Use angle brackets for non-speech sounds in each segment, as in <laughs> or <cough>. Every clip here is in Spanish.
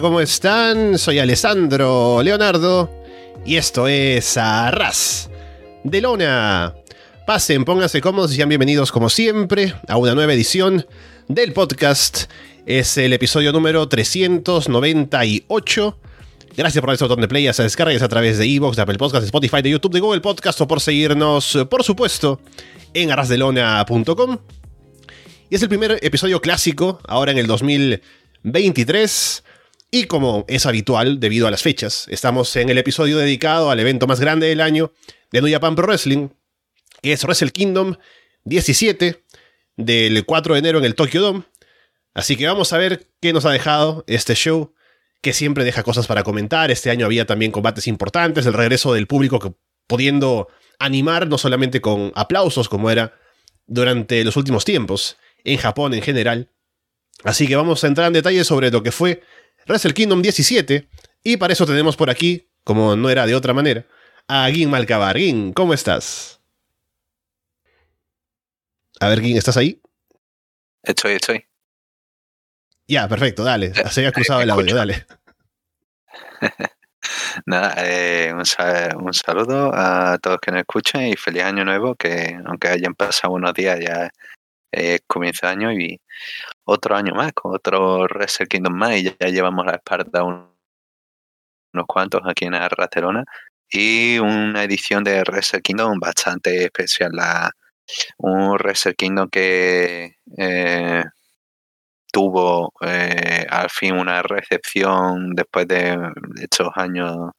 ¿cómo están? Soy Alessandro Leonardo y esto es Arras de Lona. Pasen, pónganse cómodos y sean bienvenidos como siempre a una nueva edición del podcast. Es el episodio número 398. Gracias por darle botón de play, a descargas a través de Evox, de Apple Podcasts, de Spotify, de YouTube, de Google Podcast o por seguirnos, por supuesto, en arrasdelona.com. Y es el primer episodio clásico, ahora en el 2023. Y como es habitual debido a las fechas, estamos en el episodio dedicado al evento más grande del año de New Japan Pro Wrestling, que es Wrestle Kingdom 17, del 4 de enero en el Tokyo Dome. Así que vamos a ver qué nos ha dejado este show, que siempre deja cosas para comentar. Este año había también combates importantes, el regreso del público que, pudiendo animar no solamente con aplausos como era durante los últimos tiempos, en Japón en general. Así que vamos a entrar en detalle sobre lo que fue Wrestle Kingdom 17. Y para eso tenemos por aquí, como no era de otra manera, a Gin Malcabar. Gin, ¿cómo estás? A ver, Gin, ¿estás ahí? Estoy, estoy. Ya, perfecto, dale. <laughs> Se había cruzado el audio, dale. <laughs> Nada, eh, un, saludo a todos que nos escuchan y feliz año nuevo, que aunque hayan pasado unos días ya es comienzo de año y otro año más, con otro Wrestle Kingdom más y ya llevamos la espalda unos cuantos aquí en Arraterona y una edición de Wrestle Kingdom bastante especial, la, un Wrestle Kingdom que eh, tuvo eh, al fin una recepción después de estos años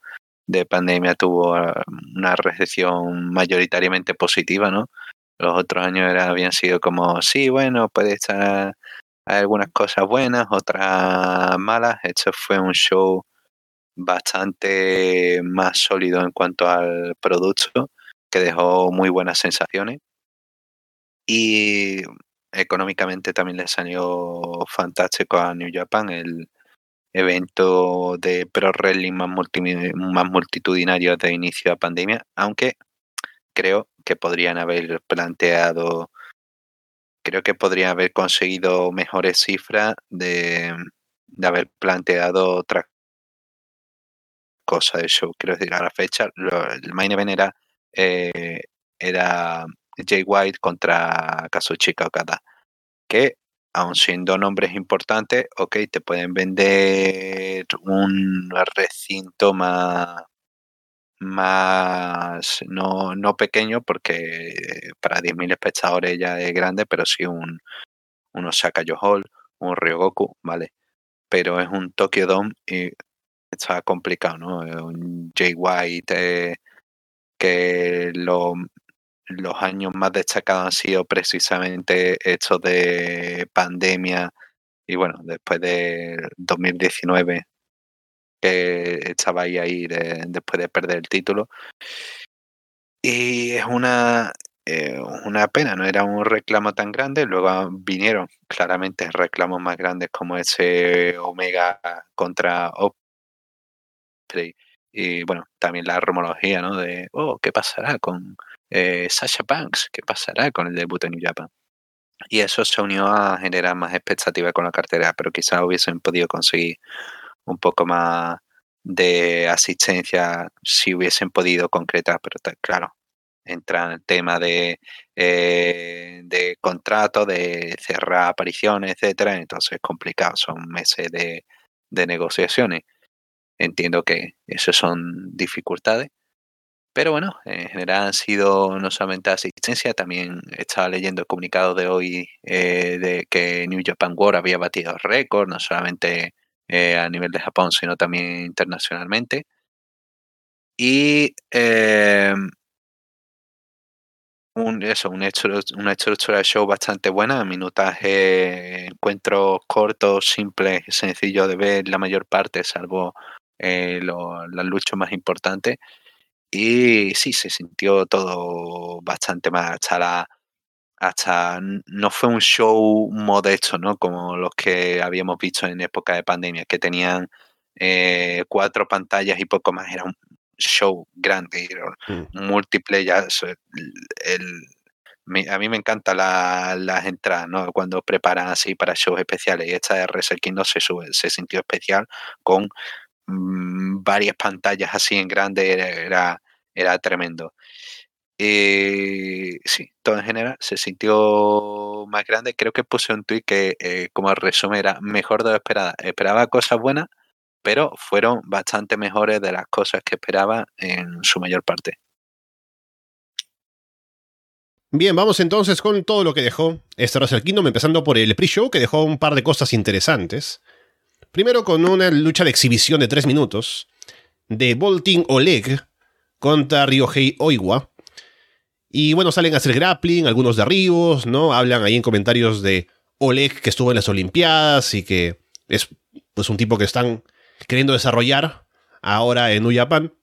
de pandemia, tuvo ah, una recepción mayoritariamente positiva, ¿no? Los otros años era, habían sido como, sí, bueno, puede estar algunas cosas buenas, otras malas. Este fue un show bastante más sólido en cuanto al producto, que dejó muy buenas sensaciones. Y económicamente también le salió fantástico a New Japan el evento de pro wrestling más, más multitudinario de inicio de pandemia, aunque creo que podrían haber planteado, creo que podrían haber conseguido mejores cifras de, haber planteado otra cosa de show. Quiero decir, a la fecha, el main event era, eh, era Jay White contra Kazuchika Okada, que aun siendo nombres importantes, ok, te pueden vender un recinto más, más no, no pequeño, porque para 10.000 espectadores ya es grande, pero sí un, un Osaka Hall, un Ryogoku, ¿vale? Pero es un Tokyo Dome y está complicado, ¿no? Un Jay White que lo, los años más destacados han sido precisamente estos de pandemia y bueno, después de 2019 que estaba ahí, ahí después de perder el título. Y es una, eh, una pena, no era un reclamo tan grande. Luego vinieron claramente reclamos más grandes como ese Omega contra Osprey. Y bueno, también la rumorología, ¿no? De, oh, ¿qué pasará con eh, Sasha Banks, ¿qué pasará con el debut en New Japan? Y eso se unió a generar más expectativas con la cartera, pero quizás hubiesen podido conseguir un poco más de asistencia si hubiesen podido concretar, pero claro, entra el tema de, eh, de contrato, de cerrar apariciones, etcétera, entonces es complicado, son meses de, de negociaciones. Entiendo que esas son dificultades, pero bueno, en general han sido no solamente asistencia, también estaba leyendo el comunicado de hoy eh, de que New Japan World había batido récord, no solamente eh, a nivel de Japón, sino también internacionalmente. Y eh, un, eso, una estructura de show bastante buena, minutaje, encuentros cortos, simples, sencillos de ver la mayor parte, salvo las luchas más importantes y sí, se sintió todo bastante más hasta la hasta no fue un show modesto, ¿no? Como los que habíamos visto en época de pandemia, que tenían eh, cuatro pantallas y poco más. Era un show grande, mm. múltiple, ya el, a mí me encantan las entradas, ¿no? Cuando preparan así para shows especiales. Y esta de Wrestle Kingdom se, sube, se sintió especial con mm, varias pantallas así en grande. Era, era tremendo. Eh, sí, todo en general se sintió más grande. Creo que puse un tweet que, eh, como resumen, era mejor de lo esperado. Esperaba cosas buenas, pero fueron bastante mejores de las cosas que esperaba en su mayor parte. Bien, vamos entonces con todo lo que dejó este Wrestle Kingdom, empezando por el pre-show, que dejó un par de cosas interesantes. Primero con una lucha de exhibición de 3 minutos de Bolting Oleg contra Ryohei Oiwa y bueno, salen a hacer grappling, algunos derribos, ¿no? Hablan ahí en comentarios de Oleg que estuvo en las Olimpiadas y que es pues un tipo que están queriendo desarrollar ahora en New Japan.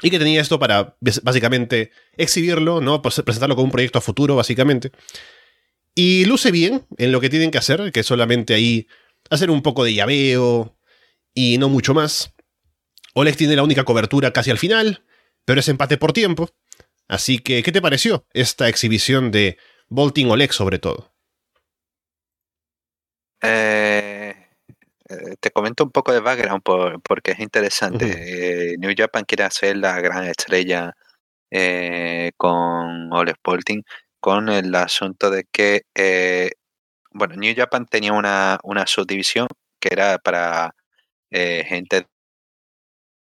Y que tenía esto para básicamente exhibirlo, ¿no? Pues presentarlo como un proyecto a futuro, básicamente. Y luce bien en lo que tienen que hacer, que es solamente ahí hacer un poco de llaveo y no mucho más. Oleg tiene la única cobertura casi al final, pero es empate por tiempo. Así que, ¿qué te pareció esta exhibición de Bolting Oleg sobre todo? Eh, eh, te comento un poco de background porque es interesante. Eh, New Japan quiere hacer la gran estrella con Oleg Bolting con el asunto de que, bueno, New Japan tenía una, una subdivisión que era para gente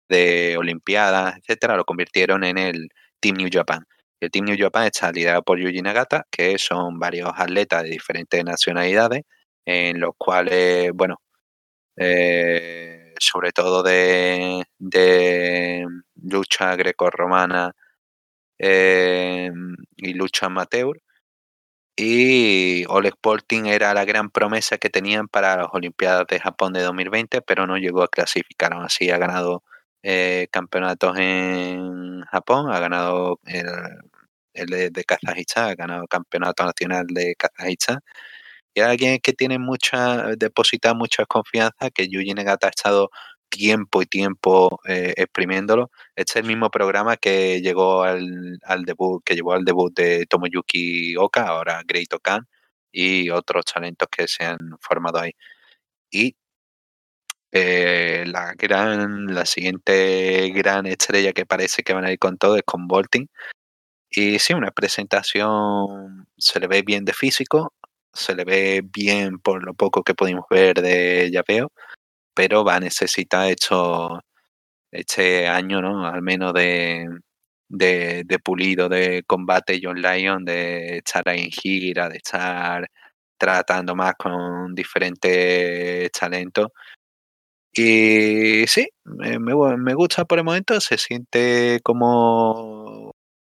de Olimpiadas, etcétera, lo convirtieron en el Team New Japan. El Team New Japan está liderado por Yuji Nagata, que son varios atletas de diferentes nacionalidades, en los cuales, bueno, eh, sobre todo de, lucha greco-romana eh, y lucha amateur. Y Oleg Polting era la gran promesa que tenían para las Olimpiadas de Japón de 2020, pero no llegó a clasificar. Aún así ha ganado eh, campeonatos en Japón, ha ganado el, de, Kazajistán, ha ganado el campeonato nacional de Kazajistán. Y alguien que tiene mucha, deposita mucha confianza, que Yuji Nagata ha estado tiempo y tiempo eh, exprimiéndolo. Este es el mismo programa que llegó al, al, debut, que llevó al debut de Tomoyuki Oka, ahora Great Okan, y otros talentos que se han formado ahí. Y eh, la gran, la siguiente gran estrella que parece que van a ir con todo es con Volting. Y sí, una presentación se le ve bien de físico, se le ve bien por lo poco que pudimos ver de llaveo, pero va a necesitar hecho este año, ¿no? Al menos de, de, de, pulido de combate John Lyon, de estar ahí en gira, de estar tratando más con diferentes talentos y sí, me, me, gusta por el momento, se siente como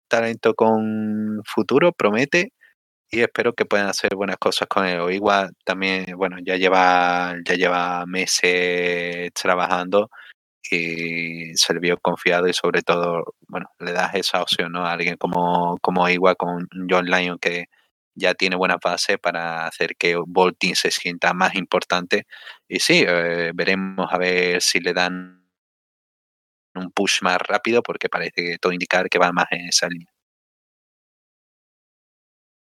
talento con futuro, promete y espero que puedan hacer buenas cosas con él. igual también, bueno, ya lleva, ya lleva meses trabajando y se le vio confiado y sobre todo, bueno, le das esa opción ¿no? a alguien como, como igual con John Lyon que ya tiene buena base para hacer que Volting se sienta más importante. Y sí, eh, veremos a ver si le dan un push más rápido, porque parece que todo indicar que va más en esa línea.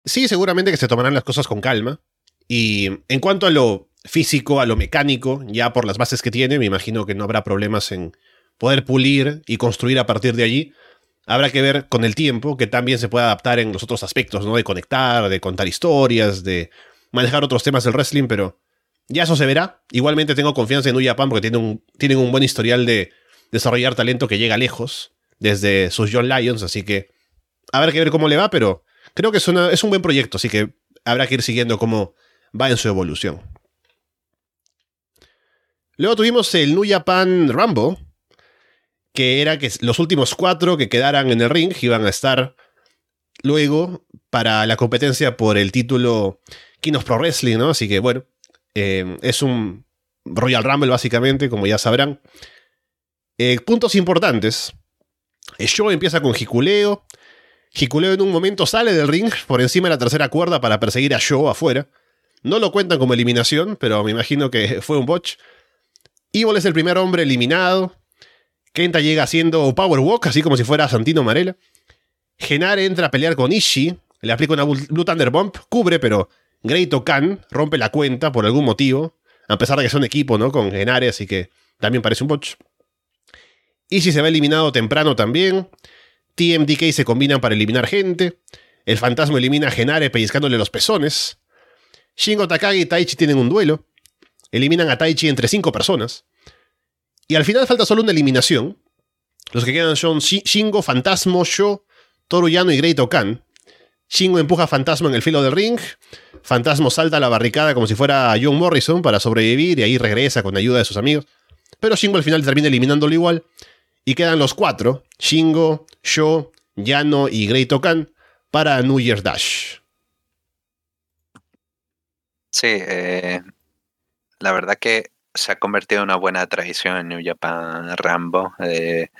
Sí, seguramente que se tomarán las cosas con calma. Y en cuanto a lo físico, a lo mecánico, ya por las bases que tiene, me imagino que no habrá problemas en poder pulir y construir a partir de allí. Habrá que ver con el tiempo que también se puede adaptar en los otros aspectos, ¿no? De conectar, de contar historias, de manejar otros temas del wrestling, pero ya eso se verá. Igualmente tengo confianza en New Japan porque tienen un, tienen un buen historial de desarrollar talento que llega lejos desde sus John Lions, así que habrá que ver cómo le va, pero creo que es, es un buen proyecto, así que habrá que ir siguiendo cómo va en su evolución. Luego tuvimos el New Japan Rumble, que era que los últimos cuatro que quedaran en el ring iban a estar luego para la competencia por el título King of Pro Wrestling, ¿no? Así que bueno, eh, es un Royal Rumble básicamente, como ya sabrán. Eh, puntos importantes. El show empieza con Hikuleo. Hikuleo en un momento sale del ring por encima de la tercera cuerda para perseguir a Show afuera. No lo cuentan como eliminación, pero me imagino que fue un botch. Evil es el primer hombre eliminado. Kenta llega haciendo Power Walk, así como si fuera Santino Marella. Genare entra a pelear con Ishii. le aplica una Blue Thunder Bomb, cubre, pero Great Okan rompe la cuenta por algún motivo, a pesar de que son equipo, ¿no? Con Genare, así que también parece un botch. Easy se va eliminado temprano también. TMDK se combinan para eliminar gente. El fantasma elimina a Genare pellizcándole los pezones. Shingo Takagi y Taichi tienen un duelo. Eliminan a Taichi entre cinco personas. Y al final falta solo una eliminación. Los que quedan son Shingo, Fantasmo, Sho, Toruyano y Great Okan. Shingo empuja a Fantasma en el filo del ring. Fantasmo salta a la barricada como si fuera John Morrison para sobrevivir y ahí regresa con ayuda de sus amigos. Pero Shingo al final termina eliminándolo igual. Y quedan los cuatro: Shingo, Sho, Yano y Great Okan para New Year's Dash. Sí, eh, la verdad que se ha convertido en una buena tradición en New Japan Rambo de,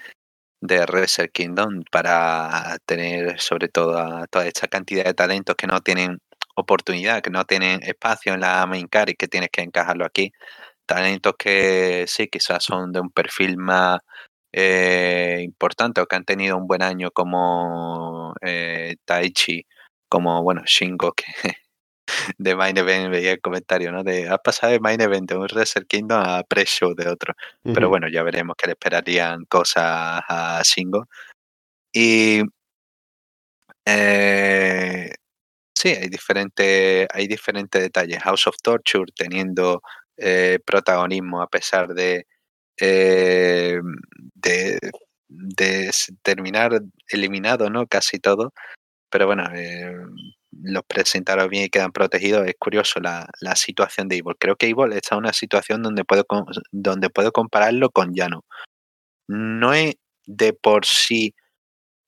Wrestle Kingdom para tener sobre todo toda esta cantidad de talentos que no tienen oportunidad, que no tienen espacio en la main card y que tienes que encajarlo aquí. Talentos que sí, quizás son de un perfil más eh, importante o que han tenido un buen año como eh, Taichi, como bueno, Shingo, que de Main Event veía el comentario, ¿no? De ha pasado de Main Event de un Wrestle Kingdom a pre-show de otro. Pero bueno, ya veremos que le esperarían cosas a Shingo. Y eh, sí, hay diferentes, hay diferentes detalles. House of Torture teniendo eh, protagonismo a pesar de, eh, de, de terminar eliminado, ¿no? Casi todo. Pero bueno, eh, los presentaron bien y quedan protegidos. Es curioso la, la situación de Evil. Creo que Evil está en una situación donde puedo, donde puedo compararlo con Llano. No es de por sí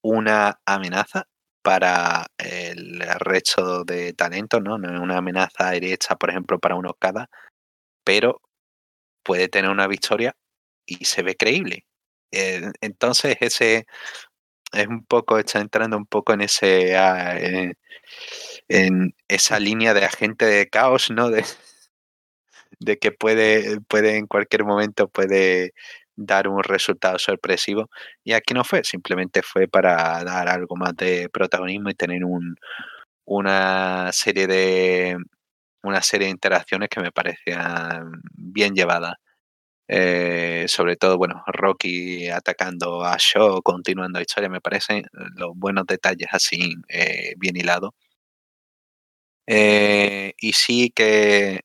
una amenaza para el resto de talento, ¿no? No es una amenaza directa, por ejemplo, para un Okada, pero puede tener una victoria y se ve creíble. Eh, entonces, ese es un poco, está entrando un poco en ese ah, en, esa línea de agente de caos, ¿no? De, de que puede, puede en cualquier momento puede dar un resultado sorpresivo. Y aquí no fue, simplemente fue para dar algo más de protagonismo y tener un, una serie de una serie de interacciones que me parecían bien llevadas. Eh, sobre todo, bueno, Rocky atacando a Shaw, continuando la historia, me parecen los buenos detalles así eh, bien hilados. Eh, y sí que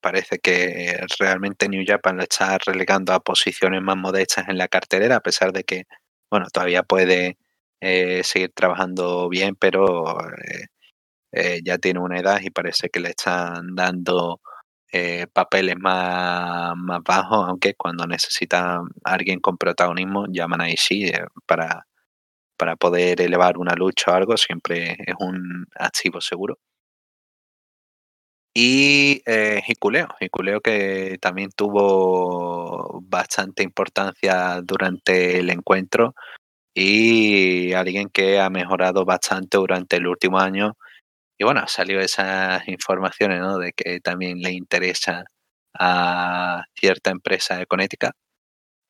parece que realmente New Japan lo está relegando a posiciones más modestas en la cartelera, a pesar de que, bueno, todavía puede seguir trabajando bien, pero ya tiene una edad y parece que le están dando eh, papeles más, más bajos, aunque cuando necesita alguien con protagonismo llaman ahí sí eh, para, para poder elevar una lucha o algo, siempre es un activo seguro. Y eh, Hikuleo, que también tuvo bastante importancia durante el encuentro y alguien que ha mejorado bastante durante el último año y bueno, salió esas informaciones, ¿no? De que también le interesa a cierta empresa de Connecticut.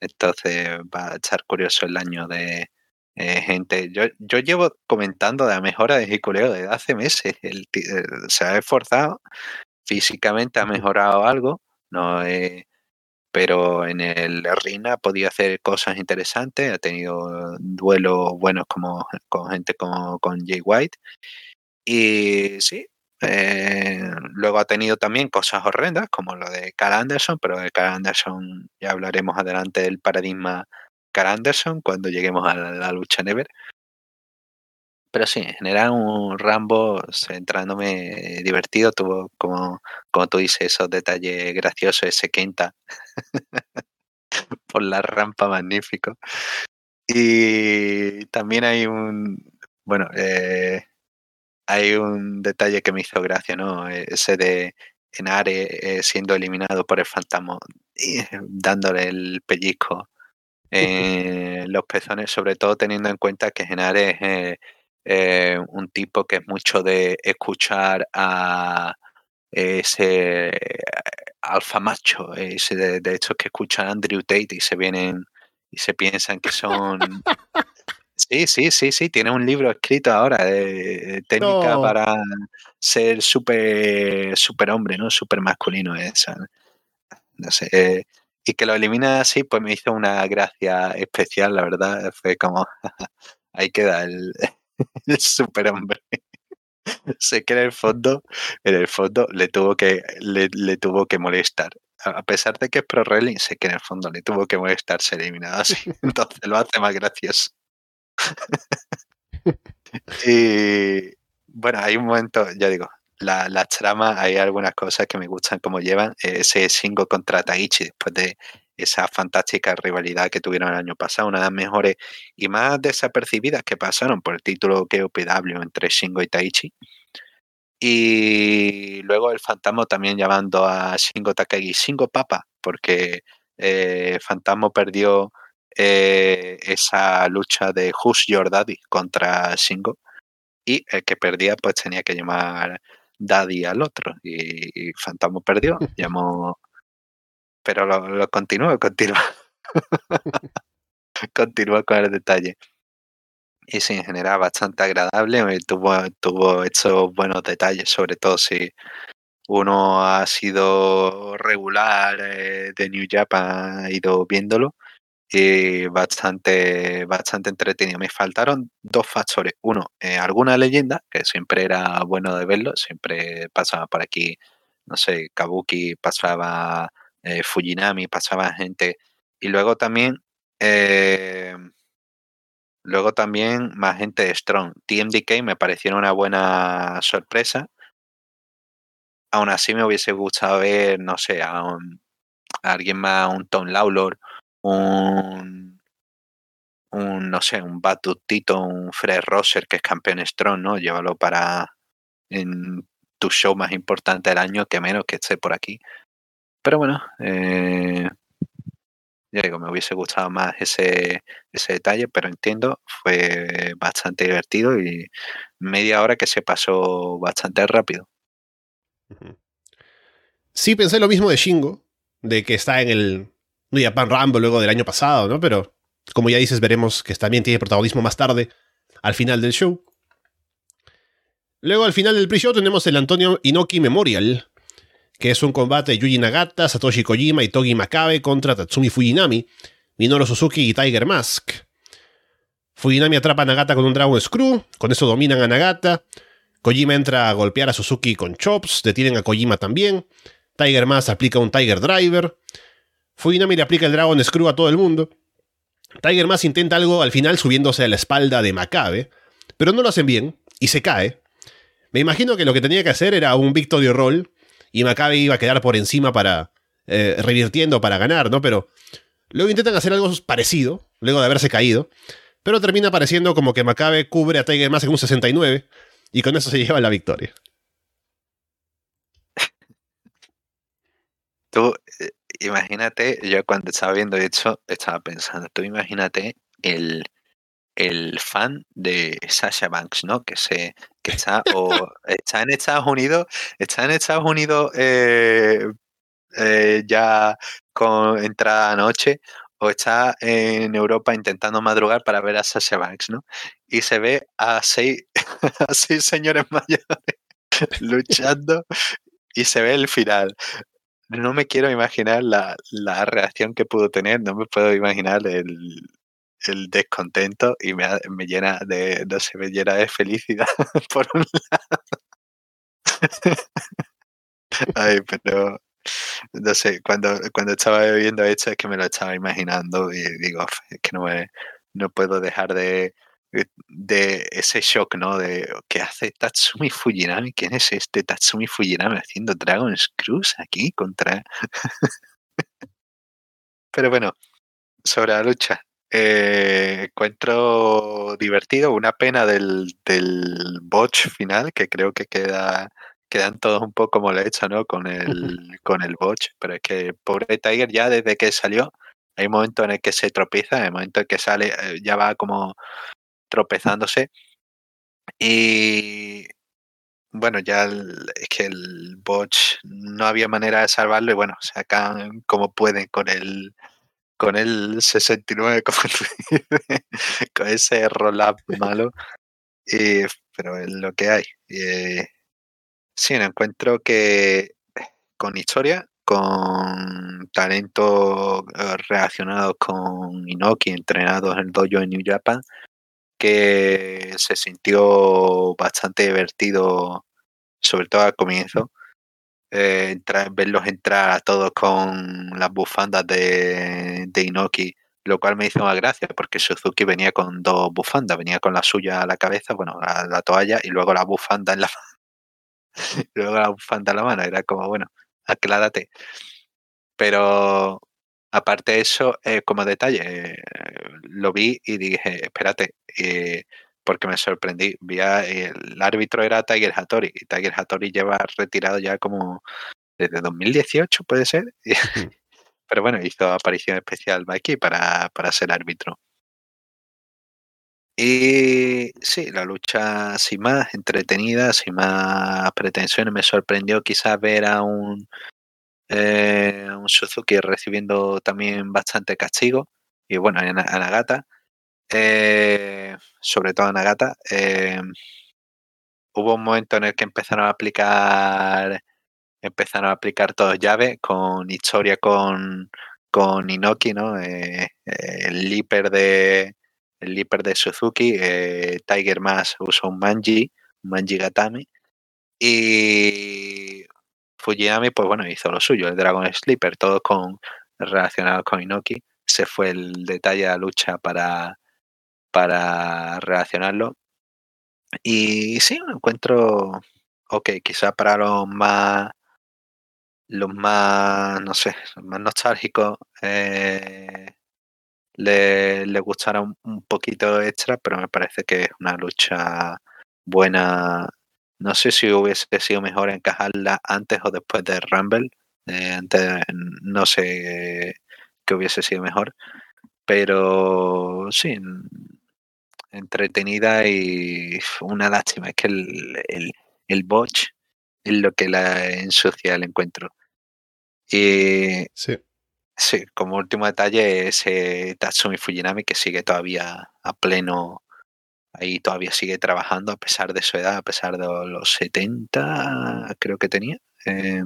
Entonces va a estar curioso el año de eh, gente. Yo, yo llevo comentando de la mejora de Jiculeo desde hace meses. El, eh, se ha esforzado, físicamente ha mejorado algo, no pero en el ring ha podido hacer cosas interesantes, ha tenido duelos buenos como con gente como con Jay White y sí, eh, luego ha tenido también cosas horrendas, como lo de Carl Anderson, pero de Carl Anderson ya hablaremos adelante del paradigma Carl Anderson cuando lleguemos a la, lucha Never. Pero sí, en general un Rambo centrándome divertido, tuvo como, como tú dices, esos detalles graciosos, ese Kenta <laughs> por la rampa magnífico. Y también hay un, bueno, eh, hay un detalle que me hizo gracia, ¿no? Ese de Enare eh, siendo eliminado por el fantasma y eh, dándole el pellizco en los pezones, sobre todo teniendo en cuenta que Enare es eh, un tipo que es mucho de escuchar a ese alfa macho, ese de, de hecho que escucha a Andrew Tate y se vienen y se piensan que son Sí, sí, sí, sí, tiene un libro escrito ahora de técnica para ser súper super hombre, ¿no? Súper masculino esa. No sé. Eh, y que lo elimina así, pues me hizo una gracia especial, la verdad. Fue como, <laughs> ahí queda el, <laughs> el superhombre. <laughs> sé que en el fondo, en el fondo le tuvo que, le, le tuvo que molestar. A pesar de que es pro wrestling, sé que en el fondo le tuvo que molestar ser eliminado así. Entonces lo hace más gracioso. <laughs> y bueno, hay un momento, ya digo, la, la, trama, hay algunas cosas que me gustan como llevan. Ese single contra Taichi después de esa fantástica rivalidad que tuvieron el año pasado, una de las mejores y más desapercibidas que pasaron por el título KOPW entre Shingo y Taichi. Y luego el fantasma también llamando a Shingo Takagi Shingo Papa, porque eh, Fantasma perdió eh, esa lucha de Who's Your Daddy contra Shingo y el que perdía pues tenía que llamar Daddy al otro y, y Fantasma perdió, <laughs> llamó pero lo, lo continúo, continúa. <laughs> continúa con el detalle. Y sí, en general bastante agradable. Tuvo, tuvo estos buenos detalles, sobre todo si uno ha sido regular eh, de New Japan, ha ido viéndolo. Y bastante, bastante entretenido. Me faltaron dos factores. Uno, eh, alguna leyenda, que siempre era bueno de verlo, siempre pasaba por aquí, no sé, Kabuki pasaba eh, Fujinami, pasaba gente. Y luego también, eh, luego también más gente de Strong. TMDK me pareció una buena sorpresa. Aún así me hubiese gustado ver, no sé, a, alguien más, un Tom Lawlor, un, un, no sé, un Batutito, un Fred Rosser, que es campeón Strong, ¿no? Llévalo para en tu show más importante del año, que menos que esté por aquí. Pero bueno, eh, ya digo, me hubiese gustado más ese, ese detalle, pero entiendo, fue bastante divertido y media hora que se pasó bastante rápido. Sí, pensé lo mismo de Shingo, de que está en el New Japan Rumble luego del año pasado, ¿no? Pero como ya dices, veremos que también tiene protagonismo más tarde, al final del show. Luego, al final del pre-show, tenemos el Antonio Inoki Memorial, que es un combate de Yuji Nagata, Satoshi Kojima y Togi Makabe contra Tatsumi Fujinami, Minoru Suzuki y Tiger Mask. Fujinami atrapa a Nagata con un Dragon Screw, con eso dominan a Nagata. Kojima entra a golpear a Suzuki con chops, detienen a Kojima también. Tiger Mask aplica un Tiger Driver. Fujinami le aplica el Dragon Screw a todo el mundo. Tiger Mask intenta algo al final subiéndose a la espalda de Makabe, pero no lo hacen bien y se cae. Me imagino que lo que tenía que hacer era un Victory Roll y Maccabi iba a quedar por encima para eh, revirtiendo para ganar, ¿no? Pero luego intentan hacer algo parecido, luego de haberse caído, pero termina apareciendo como que Maccabi cubre a Tiger más en un 69 y con eso se <laughs> lleva la victoria. Eh, imagínate, yo cuando estaba viendo esto, estaba pensando, tú imagínate el, el fan de Sasha Banks, ¿no? Que se que está o <laughs> está en Estados Unidos, está en Estados Unidos eh, eh, ya con entrada noche o está en Europa intentando madrugar para ver a Sasha Banks, ¿no? Y se ve a seis, <laughs> a seis señores <laughs> mayores luchando y se ve el final. No me quiero imaginar la, la reacción que pudo tener, no me puedo imaginar el, el descontento y me, me, llena de, no sé, me llena de felicidad <laughs> por un lado. Ay, pero no sé, cuando, cuando estaba viendo esto es que me lo estaba imaginando y digo, es que no me, no puedo dejar de, de ese shock, ¿no? De ¿qué hace Tatsumi Fujinami? ¿Quién es este Tatsumi Fujinami haciendo Dragon Screws aquí contra? <laughs> Pero bueno, sobre la lucha, eh, encuentro divertido, una pena del, del botch final, que creo que queda quedan todos un poco molestos, ¿no? Con el, con el botch, pero es que pobre Tiger ya desde que salió, hay un momento en el que se tropieza, hay un momento en que sale, eh, ya va como tropezándose. Y bueno, ya es que el botch no había manera de salvarlo y bueno, sacan como pueden con el con el 69, <laughs> con ese roll-up malo. pero es lo que hay. Eh, sí, un encuentro que con historia, con talento eh, relacionado con Inoki, entrenados en el dojo en New Japan, que se sintió bastante divertido, sobre todo al comienzo. Eh, entrar, verlos entrar a todos con las bufandas de, de, Inoki, lo cual me hizo más gracia porque Suzuki venía con dos bufandas, venía con la suya a la cabeza, bueno, la, la toalla y luego la bufanda en la <laughs> luego la bufanda en la mano, era como, bueno, aclárate. Pero aparte de eso, eh, como detalle, eh, lo vi y dije, espérate, eh, porque me sorprendí. Vi el árbitro era Tiger Hattori y Tiger Hattori lleva retirado ya como desde 2018, puede ser. <laughs> Pero bueno, hizo aparición especial aquí para, para ser árbitro. Y sí, la lucha sin más entretenida, sin más pretensiones. Me sorprendió quizás ver a un, eh, un Suzuki recibiendo también bastante castigo. Y bueno, a Nagata, eh, sobre todo a Nagata, eh, hubo un momento en el que empezaron a aplicar empezaron a aplicar todos llaves con historia con, con Inoki, ¿no? Eh, el Leaper de el Leaper de Suzuki, eh, Tiger Mask usó un Manji, un Manji Gatami y Fujinami, pues bueno, hizo lo suyo, el Dragon Sleeper, todo con relacionado con Inoki. Se fue el detalle de la lucha para, para relacionarlo. Y sí, un encuentro, ok, quizá para los más, los más, no sé, más nostálgicos, eh, le, le gustará un, poquito extra, pero me parece que es una lucha buena no sé si hubiese sido mejor encajarla antes o después de Rumble. Eh, antes, no sé qué hubiese sido mejor. Pero sí, entretenida y una lástima. Es que el, el, el botch es lo que la ensucia el encuentro. Y sí. sí, como último detalle, ese Tatsumi Fujinami que sigue todavía a pleno ahí todavía sigue trabajando a pesar de su edad, a pesar de los 70, creo que tenía. Eh,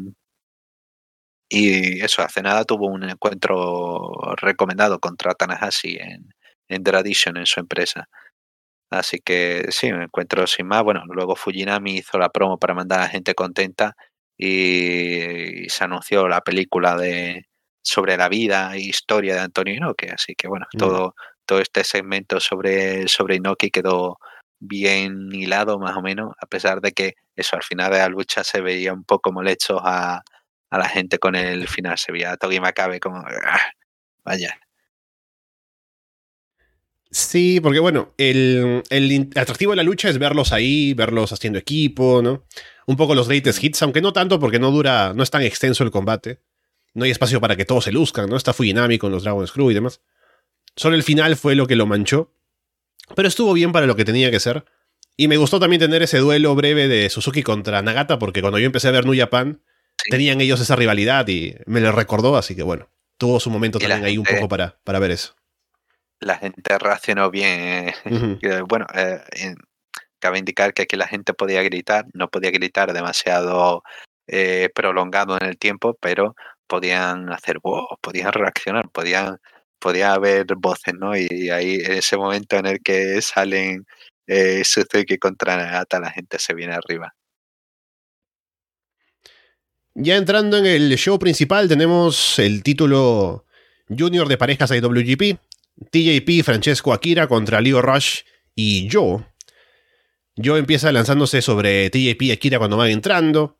y eso, hace nada tuvo un encuentro recomendado contra Tanahashi en, en Tradition, en su empresa. Así que sí, un encuentro sin más. Bueno, luego Fujinami hizo la promo para mandar a la gente contenta y, y se anunció la película de sobre la vida e historia de Antonio Inoue. Así que bueno, mm. todo todo este segmento sobre, sobre Inoki quedó bien hilado más o menos, a pesar de que eso al final de la lucha se veía un poco molesto a, a la gente con el final, se veía a Togi Makabe como, ¡ah! vaya. Sí, porque bueno, el, el, atractivo de la lucha es verlos ahí, verlos haciendo equipo, ¿no? Un poco los greatest hits, aunque no tanto porque no dura, no es tan extenso el combate. No hay espacio para que todos se luzcan, ¿no? Está Fujinami con los Dragon Screw y demás. Solo el final fue lo que lo manchó. Pero estuvo bien para lo que tenía que ser. Y me gustó también tener ese duelo breve de Suzuki contra Nagata, porque cuando yo empecé a ver New Japan, sí. tenían ellos esa rivalidad y me lo recordó, así que bueno, tuvo su momento también gente, ahí un poco para, para ver eso. La gente reaccionó bien. Uh -huh. <laughs> bueno, eh, cabe indicar que aquí la gente podía gritar, no podía gritar demasiado eh, prolongado en el tiempo, pero podían hacer wow, podían reaccionar, podían podía haber voces, ¿no? Y ahí, en ese momento en el que salen eh, Suzuki contra Nagata, la gente se viene arriba. Ya entrando en el show principal, tenemos el título Junior de parejas IWGP. TJP Francesco Akira contra Leo Rush y Joe. Joe empieza lanzándose sobre TJP y Akira cuando van entrando.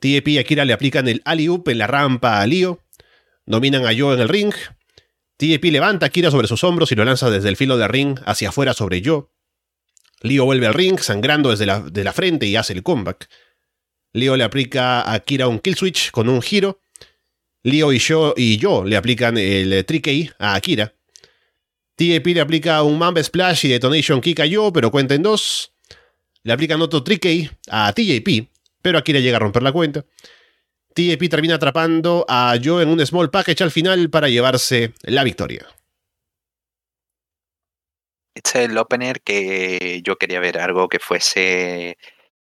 TJP y Akira le aplican el alley-oop en la rampa a Leo. Dominan a Joe en el ring. TJP levanta a Kira sobre sus hombros y lo lanza desde el filo del ring hacia afuera sobre Yo. Leo vuelve al ring, sangrando desde la, frente y hace el comeback. Leo le aplica a Kira un kill switch con un giro. Leo y yo, y yo le aplican el trick a Akira. TJP le aplica un Mamba Splash y Detonation Kick a Yo, pero cuenta en dos. Le aplican otro trick a TJP, pero Akira llega a romper la cuenta. TJP termina atrapando a Joe en un small package al final para llevarse la victoria. Este es el opener que yo quería ver algo que fuese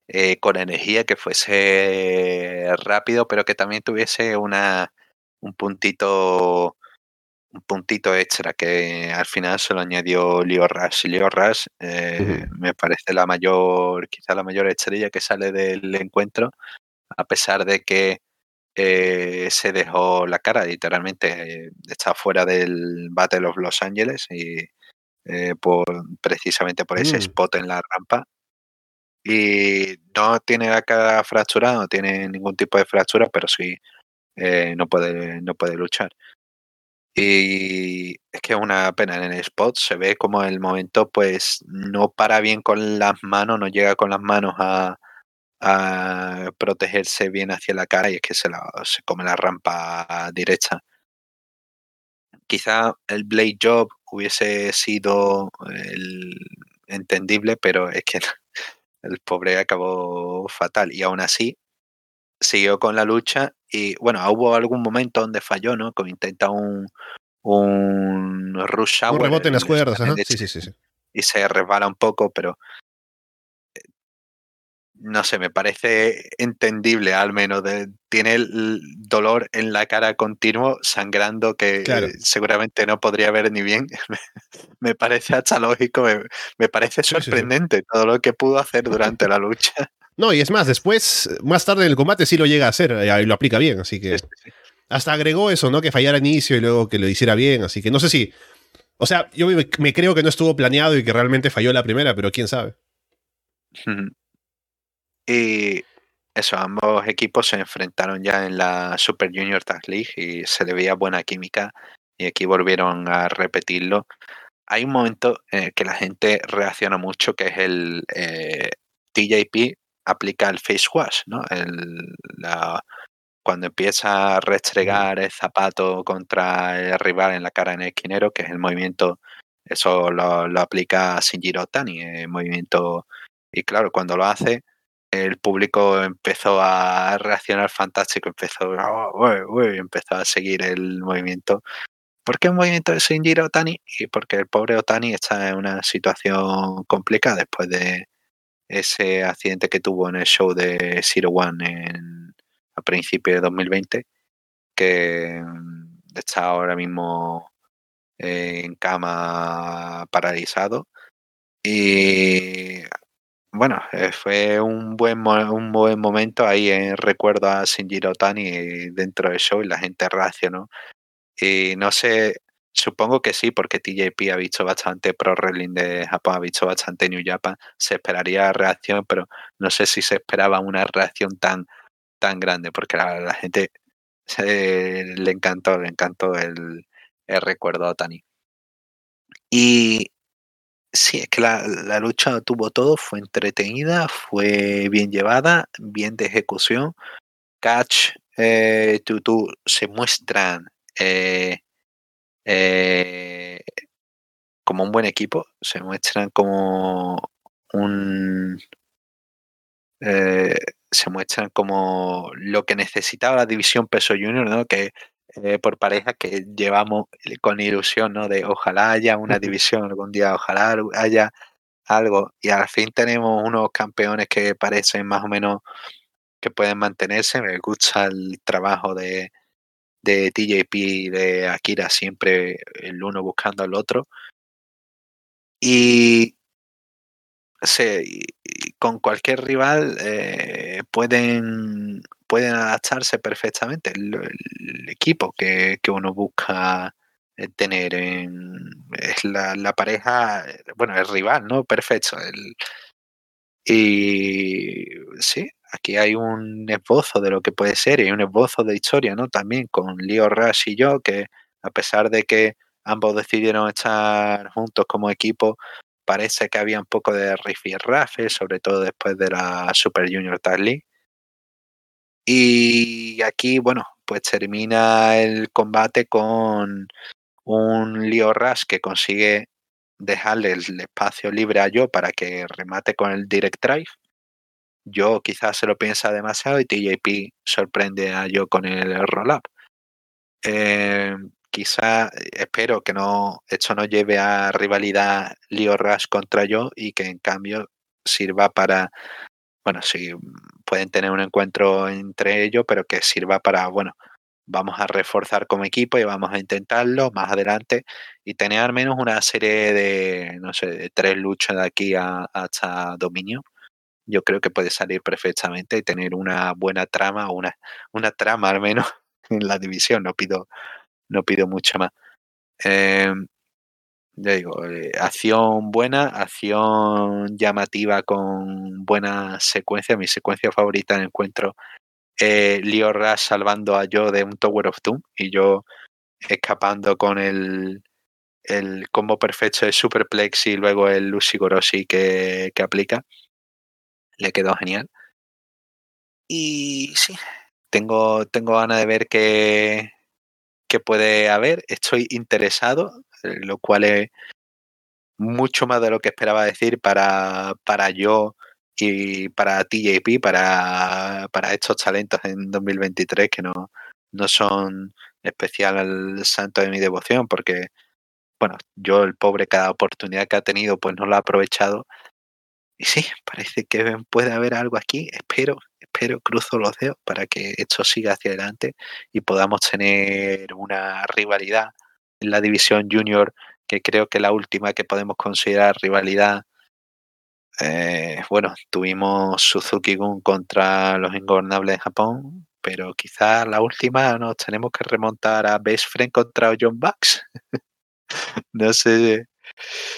eh, con energía, que fuese rápido, pero que también tuviese una, un puntito un puntito extra que al final se lo añadió Leo Rush. Leo Rush eh, me parece la mayor, quizá la mayor estrella que sale del encuentro, a pesar de que eh, se dejó la cara, literalmente está fuera del Battle of Los Angeles y eh, por, precisamente por ese mm. spot en la rampa. Y no tiene la cara fracturada, no tiene ningún tipo de fractura, pero sí eh, no, puede, no puede luchar. Y es que es una pena en el spot, se ve como el momento pues no para bien con las manos, no llega con las manos a, a protegerse bien hacia la cara y es que se, la, se come la rampa derecha quizá el Blade Job hubiese sido el entendible, pero es que <laughs> el pobre acabó fatal y aún así siguió con la lucha y bueno, hubo algún momento donde falló, ¿no? Como intenta un, un rush Un rebote en las cuerdas, ¿no? Sí, sí, sí, Y se resbala un poco, pero no sé, me parece entendible al menos. tiene el dolor en la cara continuo, sangrando, que seguramente no podría ver ni bien. <laughs> me parece hasta lógico, me, parece sorprendente todo lo que pudo hacer durante la lucha. <laughs> No, y es más, después, más tarde en el combate sí lo llega a hacer eh, y lo aplica bien, así que. Hasta agregó eso, ¿no? Que fallara al inicio y luego que lo hiciera bien, así que no sé si. O sea, yo me creo que no estuvo planeado y que realmente falló la primera, pero quién sabe. Y eso, ambos equipos se enfrentaron ya en la Super Junior Tag League y se le veía buena química y aquí volvieron a repetirlo. Hay un momento en el que la gente reacciona mucho que es el eh, TJP aplica el face wash, ¿no? El, la, cuando empieza a restregar el zapato contra el rival en la cara en el esquinero, que es el movimiento, eso lo, lo aplica Shinjiro Tani, el movimiento, y claro, cuando lo hace, el público empezó a reaccionar fantástico, empezó, oh, empezó a seguir el movimiento. ¿Por qué el movimiento de Shinjiro Otani? Y porque el pobre Otani está en una situación complicada después de ese accidente que tuvo en el show de Zero One en, a principios de 2020, que mm, está ahora mismo en cama paralizado. Y bueno, eh, fue un buen, un buen momento ahí en recuerdo a Shinjiro Tani dentro del show y la gente reaccionó. Y no sé, supongo que sí, porque TJP ha visto bastante Pro Wrestling de Japón, ha visto bastante New Japan, se esperaría reacción, pero no sé si se esperaba una reacción tan, tan grande, porque a la, gente <laughs> le encantó, le encantó el, el recuerdo a Tani. Y Sí, es que la, lucha tuvo todo, fue entretenida, fue bien llevada, bien de ejecución. Catch, eh, Tutu se muestran eh, eh, como un buen equipo, se muestran como un... se muestran como lo que necesitaba la división peso junior, ¿no? Que eh, por pareja que llevamos con ilusión, ¿no? De ojalá haya una división algún día, ojalá haya algo. Y al fin tenemos unos campeones que parecen más o menos que pueden mantenerse. Me gusta el trabajo de, de TJP y de Akira, siempre el uno buscando al otro. Y, con cualquier rival eh, pueden pueden adaptarse perfectamente el, equipo que, uno busca eh, tener en es la, pareja, bueno, el rival, ¿no? Perfecto. y sí, aquí hay un esbozo de lo que puede ser y un esbozo de historia, ¿no? También con Leo Rush y yo, que a pesar de que ambos decidieron estar juntos como equipo, parece que había un poco de rifirrafe, sobre todo después de la Super Junior Tag League y aquí, bueno, pues termina el combate con un Leo Rush que consigue dejarle el espacio libre a yo para que remate con el Direct Drive. yo quizás se lo piensa demasiado y TJP sorprende a yo con el roll-up. Eh, quizá espero que no esto no lleve a rivalidad Leo Rush contra yo y que en cambio sirva para bueno, si pueden tener un encuentro entre ellos, pero que sirva para, bueno, vamos a reforzar como equipo y vamos a intentarlo más adelante y tener al menos una serie de, no sé, de tres luchas de aquí a, hasta dominio. Yo creo que puede salir perfectamente y tener una buena trama, una, una trama al menos <laughs> en la división. No pido, no pido mucho más. Eh, ya digo, eh, acción buena, acción llamativa con buena secuencia. Mi secuencia favorita de encuentro Leo Rush salvando a yo de un Tower of Doom y yo escapando con el, el combo perfecto de Superplex y luego el Lucy Gorosi que, que aplica. Le quedó genial. Y sí, tengo, tengo ganas de ver qué, qué puede haber. Estoy interesado, lo cual es mucho más de lo que esperaba decir para, para yo y para TJP, para, para estos talentos en 2023 que no, no son especial al santo de mi devoción, porque, bueno, yo el pobre cada oportunidad que ha tenido, pues no lo ha aprovechado. Y sí, parece que puede haber algo aquí. Espero, espero, cruzo los dedos para que esto siga hacia adelante y podamos tener una rivalidad la división junior, que creo que la última que podemos considerar rivalidad eh, bueno, tuvimos Suzuki-gun contra los ingobernables de Japón, pero quizás la última nos tenemos que remontar a Best Friend contra John Bucks. <laughs> no sé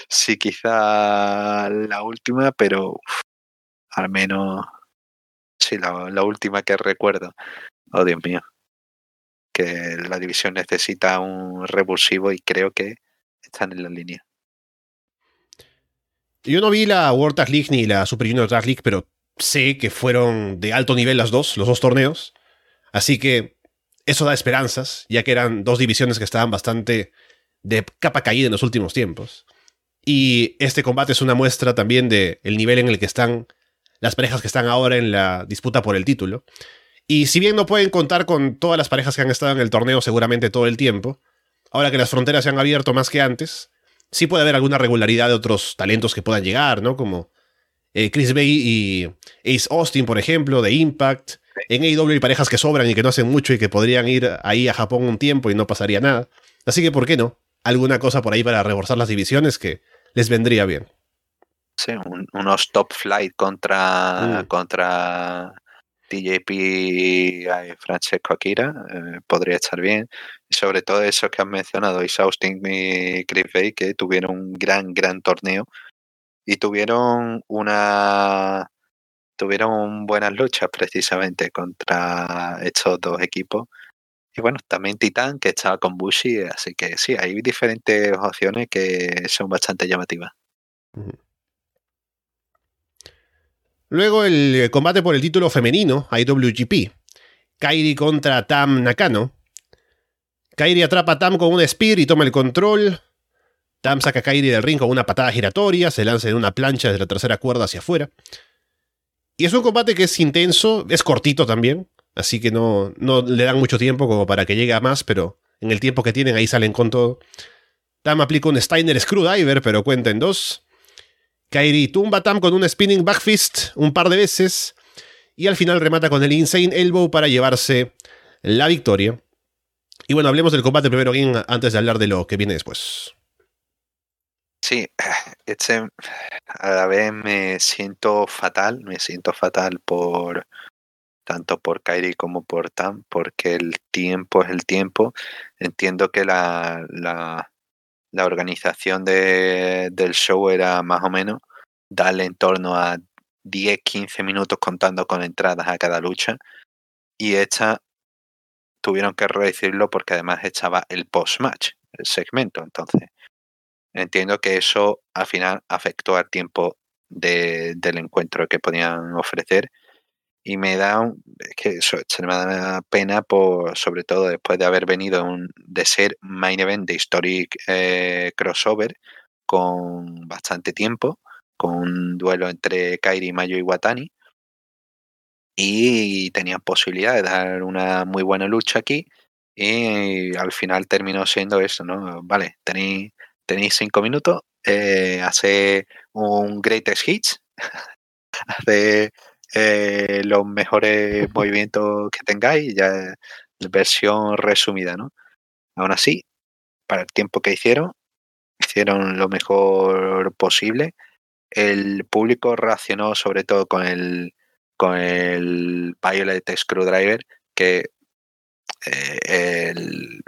si quizá la última, pero al menos sí, la, la última que recuerdo. Oh, Dios mío. Que la división necesita un revulsivo y creo que están en la línea. Yo no vi la World Tag League ni la Super Junior Tag League, pero sé que fueron de alto nivel las dos, los dos torneos. Así que eso da esperanzas, ya que eran dos divisiones que estaban bastante de capa caída en los últimos tiempos. Y este combate es una muestra también del el nivel en el que están las parejas que están ahora en la disputa por el título. Y si bien no pueden contar con todas las parejas que han estado en el torneo seguramente todo el tiempo, ahora que las fronteras se han abierto más que antes, sí puede haber alguna regularidad de otros talentos que puedan llegar, ¿no? Como eh, Chris Bay y Ace Austin, por ejemplo, de Impact. En AEW hay parejas que sobran y que no hacen mucho y que podrían ir ahí a Japón un tiempo y no pasaría nada. Así que, ¿por qué no? Alguna cosa por ahí para reforzar las divisiones que les vendría bien. Sí, unos top flight contra, mm. contra TJP y Francesco Akira eh, podría estar bien. Sobre todo eso que han mencionado, Is Austin y Chris Bay, que tuvieron un gran, gran torneo y tuvieron una tuvieron buenas luchas precisamente contra estos dos equipos. Y bueno, también Titan, que estaba con Bushi, así que sí, hay diferentes opciones que son bastante llamativas. Luego el eh, combate por el título femenino, IWGP. Kairi contra Tam Nakano. Kairi atrapa a Tam con un spear y toma el control. Tam saca a Kairi del ring con una patada giratoria, se lanza en una plancha desde la tercera cuerda hacia afuera. Y es un combate que es intenso, es cortito también, así que no, no le dan mucho tiempo como para que llegue a más, pero en el tiempo que tienen ahí salen con todo. Tam aplica un Steiner Screwdriver, pero cuenta en dos. Kairi tumba Tam con un spinning backfist un par de veces y al final remata con el Insane Elbow para llevarse la victoria. Y bueno, hablemos del combate primero antes de hablar de lo que viene después. Sí, <sighs> este, a la vez me siento fatal, me siento fatal por tanto por Kairi como por Tam, porque el tiempo es el tiempo. Entiendo que la, la, la organización de, del show era más o menos darle en torno a 10-15 minutos contando con entradas a cada lucha. Y esta tuvieron que reducirlo porque además estaba el post-match, el segmento. Entonces, entiendo que eso al final afectó al tiempo de, del encuentro que podían ofrecer y me da que eso, se me da pena por sobre todo después de haber venido un, de ser main event de historic eh, crossover con bastante tiempo con un duelo entre Kairi Mayo y Watani y tenían posibilidad de dar una muy buena lucha aquí y al final terminó siendo eso, ¿no? Vale, tenéis, tenéis cinco minutos, eh, hace un greatest hits, <laughs> hace eh, los mejores movimientos que tengáis, ya versión resumida, ¿no? Aún así, para el tiempo que hicieron, hicieron lo mejor posible. El público reaccionó sobre todo con el con el Violet Screwdriver, que eh, el,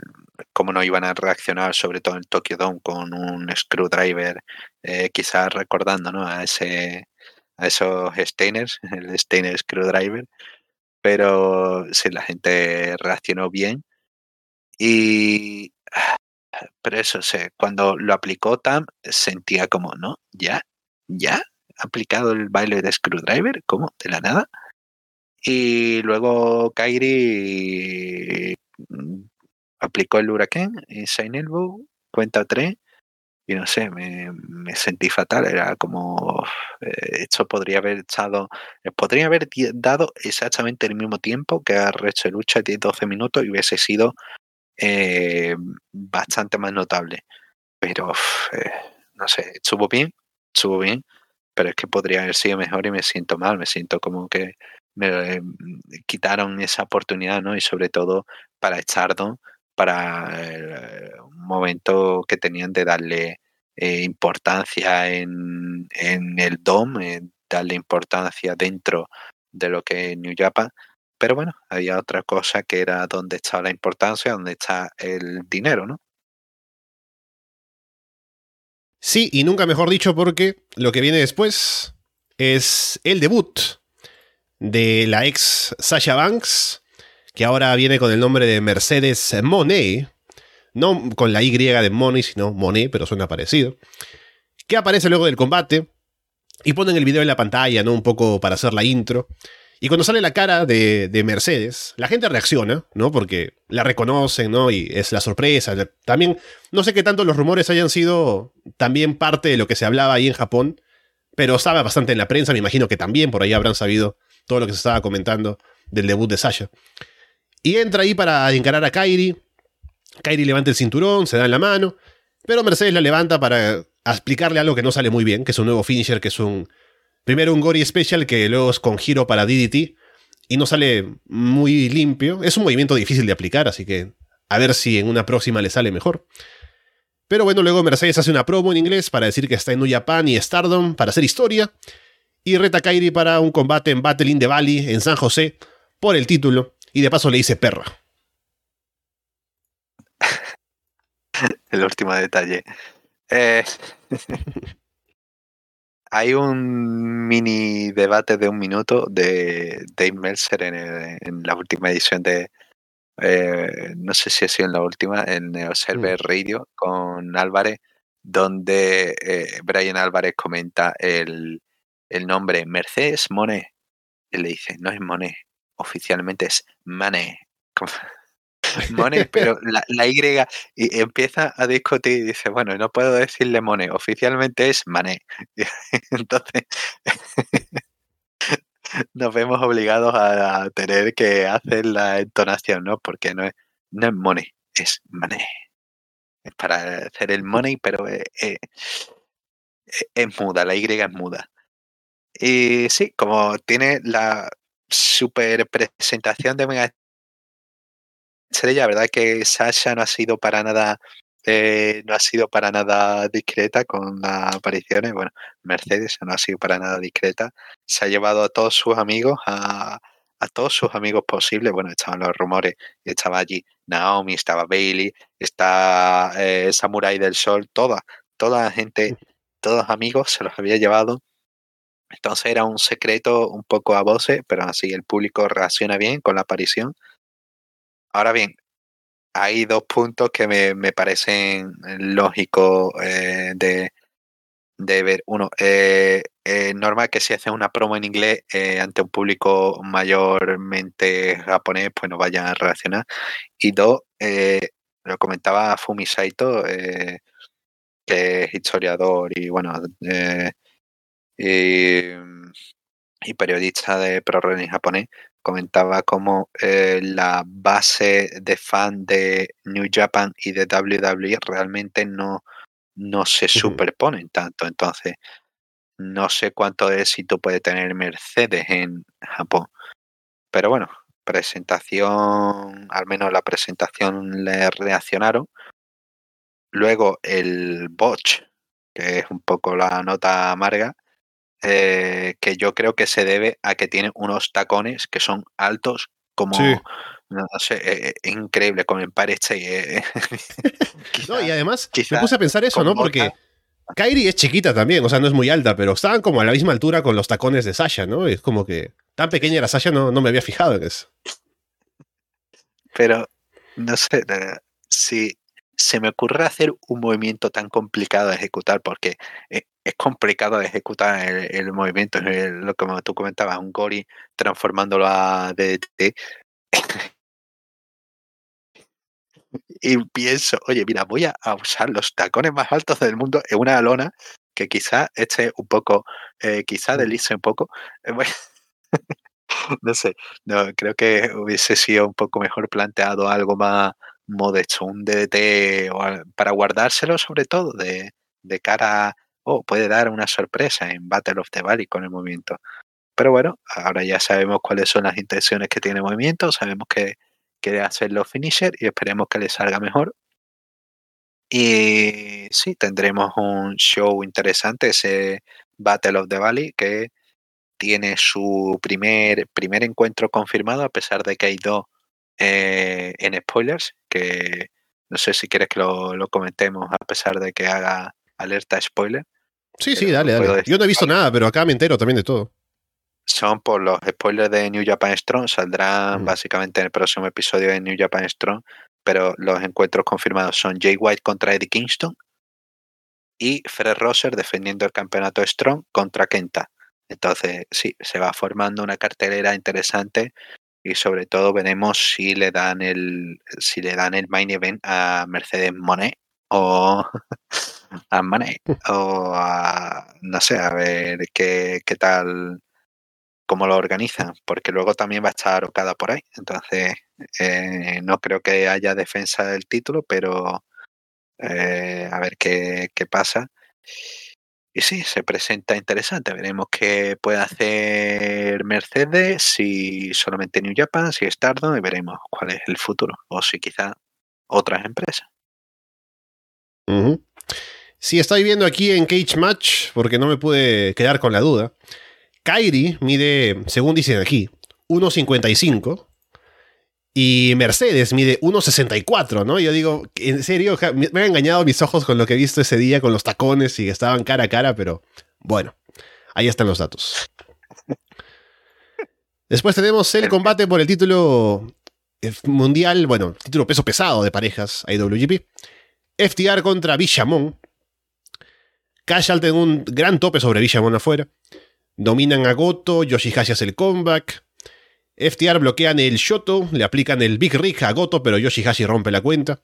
cómo no iban a reaccionar, sobre todo en Tokyo Dome, con un screwdriver, eh, quizás recordando ¿no? a, ese, a esos Steiners, <laughs> el Steiner Screwdriver, pero sí, la gente reaccionó bien. Y <sighs> pero eso, cuando lo aplicó Tam, sentía como, ¿no? ¿Ya? ¿Ya? aplicado el baile de Screwdriver? ¿Cómo? ¿De la nada? Y luego Kairi mm, aplicó el huracán en Saint Elbow, cuenta 3, y no sé, me, sentí fatal. Era como, eh, esto podría haber echado, eh, podría haber dado exactamente el mismo tiempo que a de lucha, 10-12 minutos, y hubiese sido eh, bastante más notable. Pero, no sé, estuvo bien, estuvo bien pero es que podría haber sido mejor y me siento mal, me siento como que me eh, quitaron esa oportunidad, ¿no? Y sobre todo para Echardon, para eh, un momento que tenían de darle eh, importancia en, en, el DOM, darle importancia dentro de lo que es New Japan. Pero bueno, había otra cosa que era dónde está la importancia, dónde está el dinero, ¿no? Sí, y nunca mejor dicho porque lo que viene después es el debut de la ex Sasha Banks, que ahora viene con el nombre de Mercedes Monet, no con la Y de Money, sino Monet, pero suena parecido, que aparece luego del combate y ponen el video en la pantalla, ¿no? Un poco para hacer la intro. Y cuando sale la cara de, Mercedes, la gente reacciona, ¿no? Porque la reconocen, ¿no? Y es la sorpresa. También, no sé qué tanto los rumores hayan sido también parte de lo que se hablaba ahí en Japón, pero estaba bastante en la prensa, me imagino que también por ahí habrán sabido todo lo que se estaba comentando del debut de Sasha. Y entra ahí para encarar a Kairi. Kairi levanta el cinturón, se da en la mano, pero Mercedes la levanta para explicarle algo que no sale muy bien, que es un nuevo finisher, que es un Primero un Gory Special que luego es con giro para DDT y no sale muy limpio. Es un movimiento difícil de aplicar, así que a ver si en una próxima le sale mejor. Pero bueno, luego Mercedes hace una promo en inglés para decir que está en New Japan y Stardom para hacer historia. Y reta Kairi para un combate en Battle in the Valley en San José por el título. Y de paso le dice perra. <laughs> el último detalle. Eh, <laughs> hay un mini debate de un minuto de Dave Mercer en, la última edición de, eh, no sé si ha sido en la última, en Observer mm. Radio con Álvarez, donde eh, Brian Álvarez comenta el, el nombre Mercedes Monet. Y le dice, no es Monet, oficialmente es Mané. <laughs> Monet, pero la, la, Y empieza a discutir y dice, bueno, no puedo decirle Monet, oficialmente es Mané. <laughs> Entonces, <laughs> nos vemos obligados a, tener que hacer la entonación, ¿no? Porque no es, no es Monet, es Mané. Es para hacer el money, pero es, es muda, la Y es muda. Y sí, como tiene la super presentación de Mega Estrella, verdad que Sasha no ha sido para nada eh, no ha sido para nada discreta con las apariciones. Bueno, Mercedes no ha sido para nada discreta. Se ha llevado a todos sus amigos, a, todos sus amigos posibles. Bueno, estaban los rumores, estaba allí Naomi, estaba Bailey, está eh, Samurai del Sol, toda, toda la gente, todos amigos se los había llevado. Entonces era un secreto un poco a voces, pero así el público reacciona bien con la aparición. Ahora bien, hay dos puntos que me, parecen lógicos eh, de, ver. Uno, eh, normal que si haces una promo en inglés eh, ante un público mayormente japonés, pues no vayan a reaccionar. Y dos, lo comentaba Fumi Saito, que es historiador y bueno, y periodista de Pro Wrestling japonés, comentaba cómo eh, la base de fan de New Japan y de WWE realmente no, no se superponen tanto. Entonces, no sé cuánto éxito puede tener Mercedes en Japón. Pero bueno, presentación, al menos la presentación le reaccionaron. Luego el botch, que es un poco la nota amarga, eh, que yo creo que se debe a que tiene unos tacones que son altos como... No sé, eh, eh, increíble con el State. no, y además me puse a pensar eso, ¿no? Porque Kairi es chiquita también, o sea, no es muy alta, pero estaban como a la misma altura con los tacones de Sasha, ¿no? Es como que tan pequeña era Sasha, no, no me había fijado en eso. Pero, no sé, si se me ocurre hacer un movimiento tan complicado de ejecutar, porque e, es, complicado de ejecutar el, movimiento, lo que tú comentabas, un Gori transformándolo a DDT. <laughs> y pienso, oye, mira, voy a usar los tacones más altos del mundo en una lona que quizá esté un poco, eh, quizá mm. deslice un poco. Eh, <laughs> no sé, no, creo que hubiese sido un poco mejor planteado algo más modesto, un DDT para guardárselo sobre todo de, de cara oh, puede dar una sorpresa en Battle of the Valley con el movimiento. Pero bueno, ahora ya sabemos cuáles son las intenciones que tiene el movimiento, sabemos que quiere hacer los finisher y esperemos que le salga mejor. Y sí, tendremos un show interesante, ese Battle of the Valley, que tiene su primer, primer encuentro confirmado, a pesar de que hay dos eh, en spoilers, que no sé si quieres que lo, comentemos, a pesar de que haga alerta spoiler. Sí, sí, dale, dale. Yo no he visto nada, pero acá me entero también de todo. Son por los spoilers de New Japan Strong, saldrán básicamente en el próximo episodio de New Japan Strong, pero los encuentros confirmados son Jay White contra Eddie Kingston y Fred Rosser defendiendo el campeonato Strong contra Kenta. Entonces, sí, se va formando una cartelera interesante y sobre todo veremos si le dan el si le dan el main event a Mercedes Monet o <laughs> a Monet o a no sé, a ver qué, qué tal cómo lo organizan, porque luego también va a estar Okada por ahí. Entonces, eh, no creo que haya defensa del título, pero eh, a ver qué, qué pasa. Y sí, se presenta interesante. Veremos qué puede hacer Mercedes, si solamente New Japan, si Stardom, y veremos cuál es el futuro. O si quizá otras empresas. Sí, estoy viendo aquí en Cage Match, porque no me pude quedar con la duda. Kairi mide, según dicen aquí, 1.55 y Mercedes mide 1,64, ¿no? Yo digo, en serio, me han engañado mis ojos con lo que he visto ese día, con los tacones y estaban cara a cara, pero bueno, ahí están los datos. Después tenemos el combate por el título eh, mundial, bueno, título peso pesado de parejas, IWGP. FTR contra Bishamon. Casual tiene un gran tope sobre Bishamon afuera. Dominan a Goto, Yoshihashi hace el comeback. FTR bloquean el Shoto, le aplican el Big Rig a Goto, pero Yoshihashi rompe la cuenta.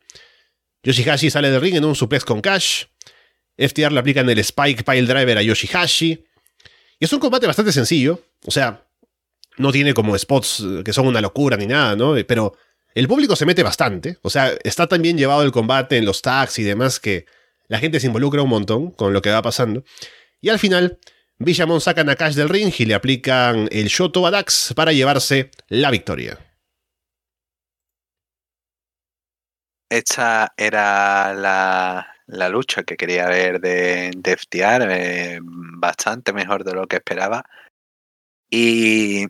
Yoshihashi sale del ring en un suplex con Cash. FTR le aplican el Spike Pile Driver a Yoshihashi. Y es un combate bastante sencillo. O sea, no tiene como spots que son una locura ni nada, ¿no? Pero el público se mete bastante. O sea, está tan bien llevado el combate en los tags y demás que la gente se involucra un montón con lo que va pasando. Y al final, Villamon sacan a Cash del ring y le aplican el Shoto a Dax para llevarse la victoria. Esta era la, lucha que quería ver de, de FTR, eh, bastante mejor de lo que esperaba. Y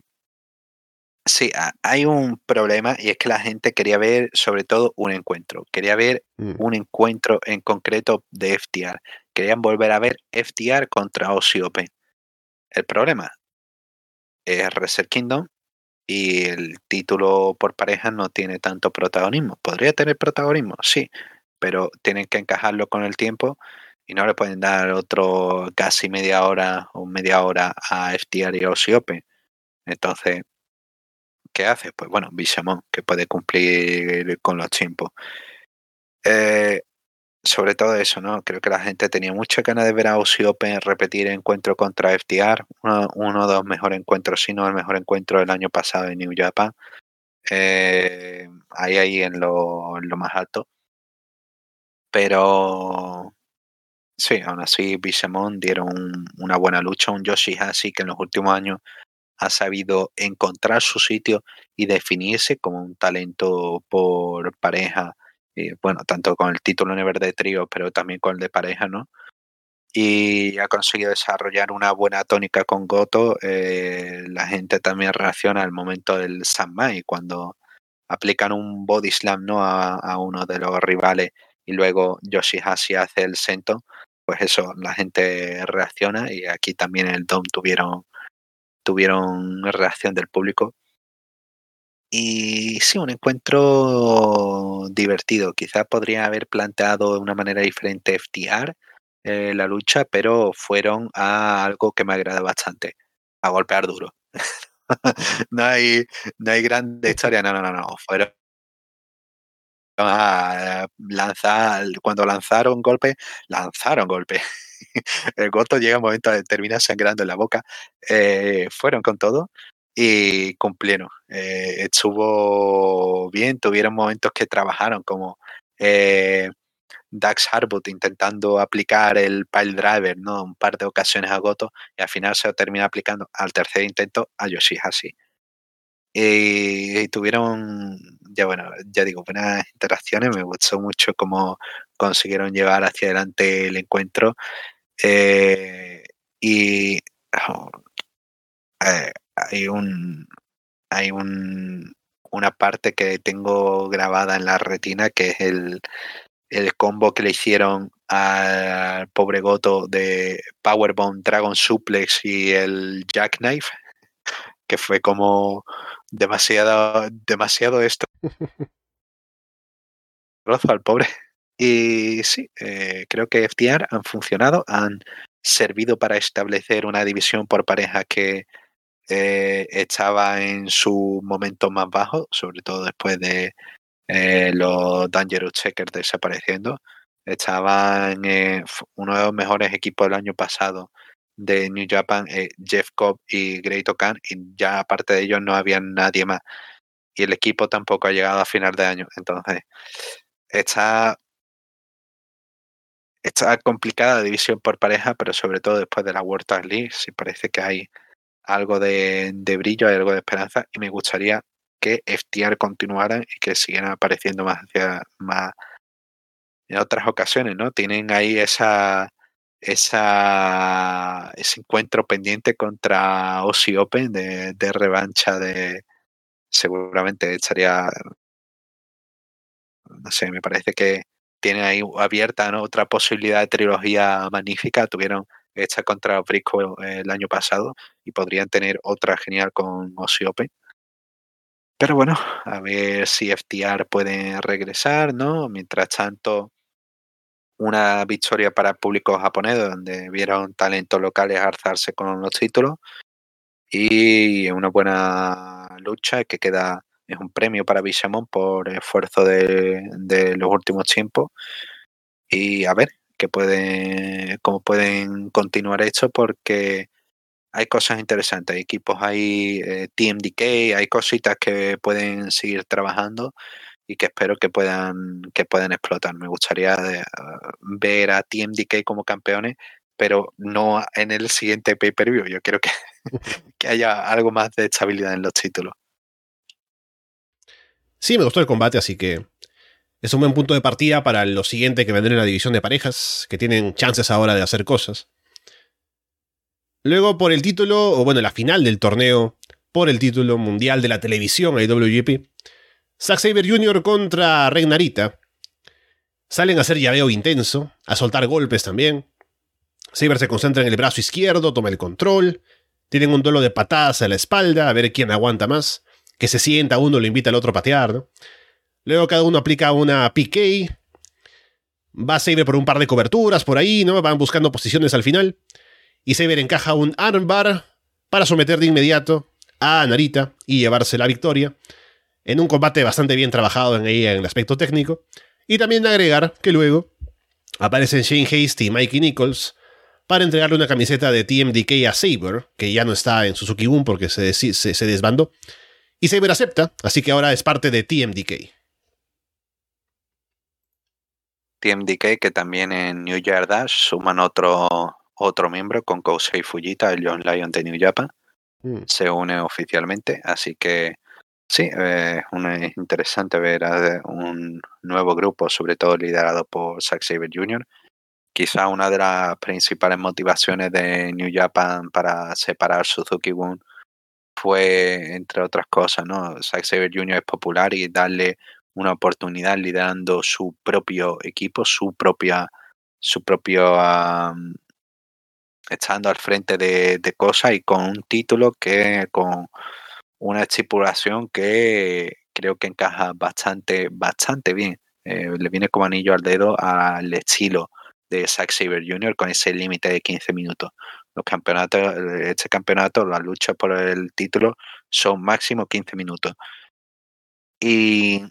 sí, hay un problema y es que la gente quería ver sobre todo un encuentro. Quería ver mm. un encuentro en concreto de FTR. Querían volver a ver FTR contra Aussie Open. El problema es Reset Kingdom y el título por pareja no tiene tanto protagonismo. ¿Podría tener protagonismo? Sí, pero tienen que encajarlo con el tiempo y no le pueden dar otro casi media hora o media hora a FTR y Aussie Open. Entonces, ¿qué hace? Pues bueno, Bishamon, que puede cumplir con los tiempos. Eh, sobre todo eso, ¿no? Creo que la gente tenía mucha ganas de ver a Aussie Open repetir encuentro contra FTR, uno, de los mejores encuentros, si no el mejor encuentro del año pasado en New Japan. Eh, ahí, ahí en lo, en lo más alto. Pero sí, aún así Bisemon dieron una buena lucha, un Yoshihashi que en los últimos años ha sabido encontrar su sitio y definirse como un talento por pareja, y, bueno, tanto con el título Never de trío, pero también con el de pareja, ¿no? Y ha conseguido desarrollar una buena tónica con Goto. Eh, la gente también reacciona al momento del Sanmai, cuando aplican un body slam ¿no? a, uno de los rivales y luego Yoshihashi hace el sento, pues eso, la gente reacciona y aquí también el Dom tuvieron tuvieron reacción del público. Y sí, un encuentro divertido. Quizás podría haber planteado de una manera diferente FTR eh, la lucha, pero fueron a algo que me agrada bastante, a golpear duro. <laughs> no hay, no hay grande historia, no, no, no, no. Fueron a lanzar, cuando lanzaron golpe, lanzaron golpe. <laughs> el Goto llega un momento termina sangrando en la boca. Eh, fueron con todo y cumplieron. Eh, estuvo bien, tuvieron momentos que trabajaron como eh, Dax Harwood intentando aplicar el pile driver, ¿no? Un par de ocasiones a Goto y al final se termina aplicando al tercer intento a Yoshihashi. Y, y tuvieron, ya bueno, ya digo, buenas interacciones. Me gustó mucho cómo consiguieron llevar hacia adelante el encuentro eh, y oh, eh, hay un hay un una parte que tengo grabada en la retina que es el, el combo que le hicieron al pobre Goto de Powerbomb, Dragon Suplex y el Jackknife, que fue como demasiado, demasiado esto. <laughs> al pobre. Y sí, eh, creo que FTR han funcionado, han servido para establecer una división por pareja que eh, estaba en su momento más bajo, sobre todo después de eh, los Dangerous Checkers desapareciendo. Estaban en uno de los mejores equipos del año pasado de New Japan, Jeff Cobb y Great Okan, y ya aparte de ellos no había nadie más. Y el equipo tampoco ha llegado a final de año. Entonces, está Está complicada la división por pareja, pero sobre todo después de la World Tag League, sí parece que hay algo de, brillo, hay algo de esperanza, y me gustaría que FTR continuaran y que siguieran apareciendo más hacia más en otras ocasiones, ¿no? Tienen ahí esa esa ese encuentro pendiente contra Aussie Open de, revancha de seguramente estaría no sé, me parece que tienen ahí abierta otra posibilidad de trilogía magnífica. Tuvieron esta contra Briscoe el año pasado y podrían tener otra genial con Osiope. Pero bueno, a ver si FTR puede regresar, ¿no? Mientras tanto, una victoria para el público japonés, donde vieron talentos locales alzarse con los títulos. Y una buena lucha que queda es un premio para Bishamon por esfuerzo de, los últimos tiempos. Y a ver qué pueden, cómo pueden continuar esto, porque hay cosas interesantes, hay equipos, hay eh, TMDK, hay cositas que pueden seguir trabajando y que espero que puedan, que puedan explotar. Me gustaría eh, ver a TMDK como campeones, pero no en el siguiente pay-per-view. Yo quiero que, <laughs> que haya algo más de estabilidad en los títulos. Sí, me gustó el combate, así que es un buen punto de partida para lo siguiente que vendrá en la división de parejas, que tienen chances ahora de hacer cosas. Luego, por el título, o bueno, la final del torneo, por el título mundial de la televisión IWGP, Zack Saber Jr. contra Regnarita. Salen a hacer llaveo intenso, a soltar golpes también. Saber se concentra en el brazo izquierdo, toma el control. Tienen un duelo de patadas a la espalda, a ver quién aguanta más que se sienta, uno lo invita al otro a patear, ¿no? Luego cada uno aplica una PK. Va Saber por un par de coberturas por ahí, ¿no? Van buscando posiciones al final. Y Saber encaja un armbar para someter de inmediato a Narita y llevarse la victoria. En un combate bastante bien trabajado en, el aspecto técnico. Y también agregar que luego Aparecen Shane Hasty y Mikey Nichols para entregarle una camiseta de TMDK a Saber, que ya no está en Suzuki-gun porque se, se, se desbandó. Y Saber acepta, así que ahora es parte de TMDK. TMDK, que también en New Year Dash suman otro, otro miembro con Kousei Fujita, el John Lyon de New Japan. Mm. Se une oficialmente, así que sí, eh, es interesante ver a un nuevo grupo, sobre todo liderado por Zack Saber Jr. Quizá una de las principales motivaciones de New Japan para separar Suzuki Gun fue, entre otras cosas, ¿no? Zack Saber Jr. es popular y darle una oportunidad liderando su propio equipo, su propia, su propio estando al frente de, cosas y con un título que con una estipulación que creo que encaja bastante, bastante bien. Eh, le viene como anillo al dedo al estilo de Zack Saber Jr. con ese límite de 15 minutos. Los campeonatos, este campeonato, las luchas por el título son máximo 15 minutos. Y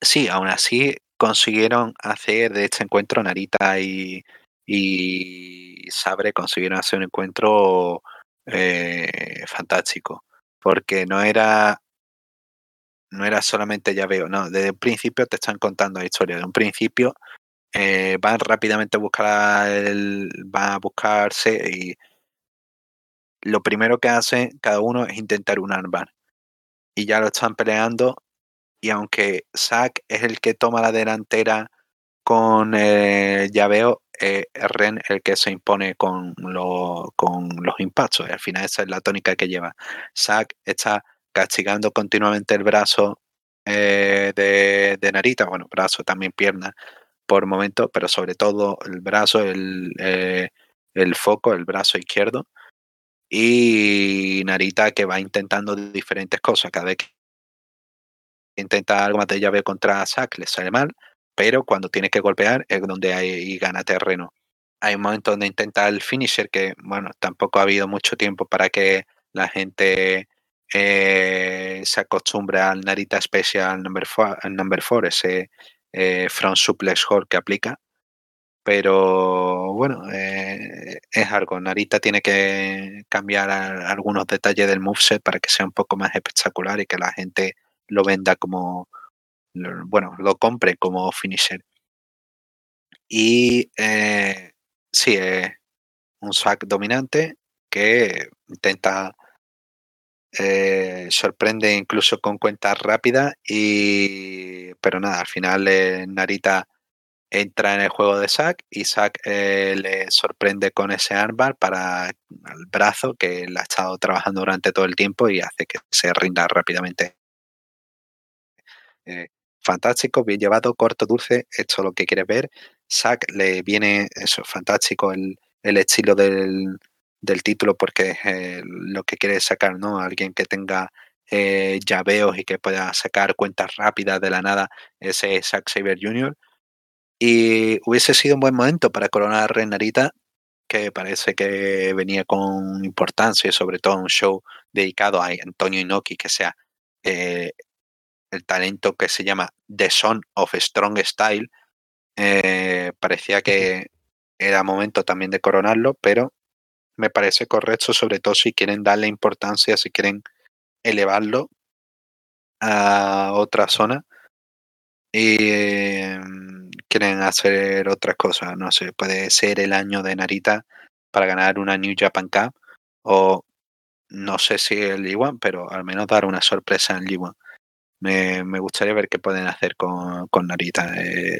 sí, aún así consiguieron hacer de este encuentro Narita y, y Sabre consiguieron hacer un encuentro eh, fantástico. Porque no era no era solamente ya veo, no, desde el principio te están contando la historia. De un principio eh, van rápidamente a buscar el, van a buscarse y lo primero que hacen cada uno es intentar un armbar. Y ya lo están peleando y aunque Zack es el que toma la delantera con el llaveo, eh, Ren el que se impone con, con los impactos. al final esa es la tónica que lleva. Zack está castigando continuamente el brazo eh, de, Narita, bueno, brazo, también pierna por momento, pero sobre todo el brazo, el, eh, el foco, el brazo izquierdo. Y Narita que va intentando diferentes cosas. Cada vez intenta algo más de llave contra Zack, le sale mal, pero cuando tiene que golpear es donde hay gana terreno. Hay un momento donde intenta el finisher que, bueno, tampoco ha habido mucho tiempo para que la gente eh, se acostumbre al Narita Special Number 4, number four ese eh, front suplex hold que aplica. Pero bueno, eh, es algo. Narita tiene que cambiar algunos detalles del moveset para que sea un poco más espectacular y que la gente lo venda como, bueno, lo compre como finisher. Y eh, sí, es un sack dominante que intenta eh, sorprende incluso con cuentas rápidas y pero nada al final eh, Narita entra en el juego de Zack y Zack eh, le sorprende con ese armbar para el brazo que le ha estado trabajando durante todo el tiempo y hace que se rinda rápidamente eh, fantástico, bien llevado, corto, dulce, esto es lo que quieres ver. Zack le viene eso, fantástico el, estilo del, título porque es lo que quiere sacar, ¿no? Alguien que tenga eh, llaveos y que pueda sacar cuentas rápidas de la nada, ese es Zack Saber Jr. Y hubiese sido un buen momento para coronar a Renarita, que parece que venía con importancia, y sobre todo un show dedicado a Antonio Inoki, que sea eh, el talento que se llama The Son of Strong Style. Eh, parecía que era momento también de coronarlo, pero me parece correcto, sobre todo si quieren darle importancia, si quieren elevarlo a otra zona y em, quieren hacer otras cosas. No sé, puede ser el año de Narita para ganar una New Japan Cup o no sé si el G1, pero al menos dar una sorpresa en el G1 me, gustaría ver qué pueden hacer con, con Narita. Eh,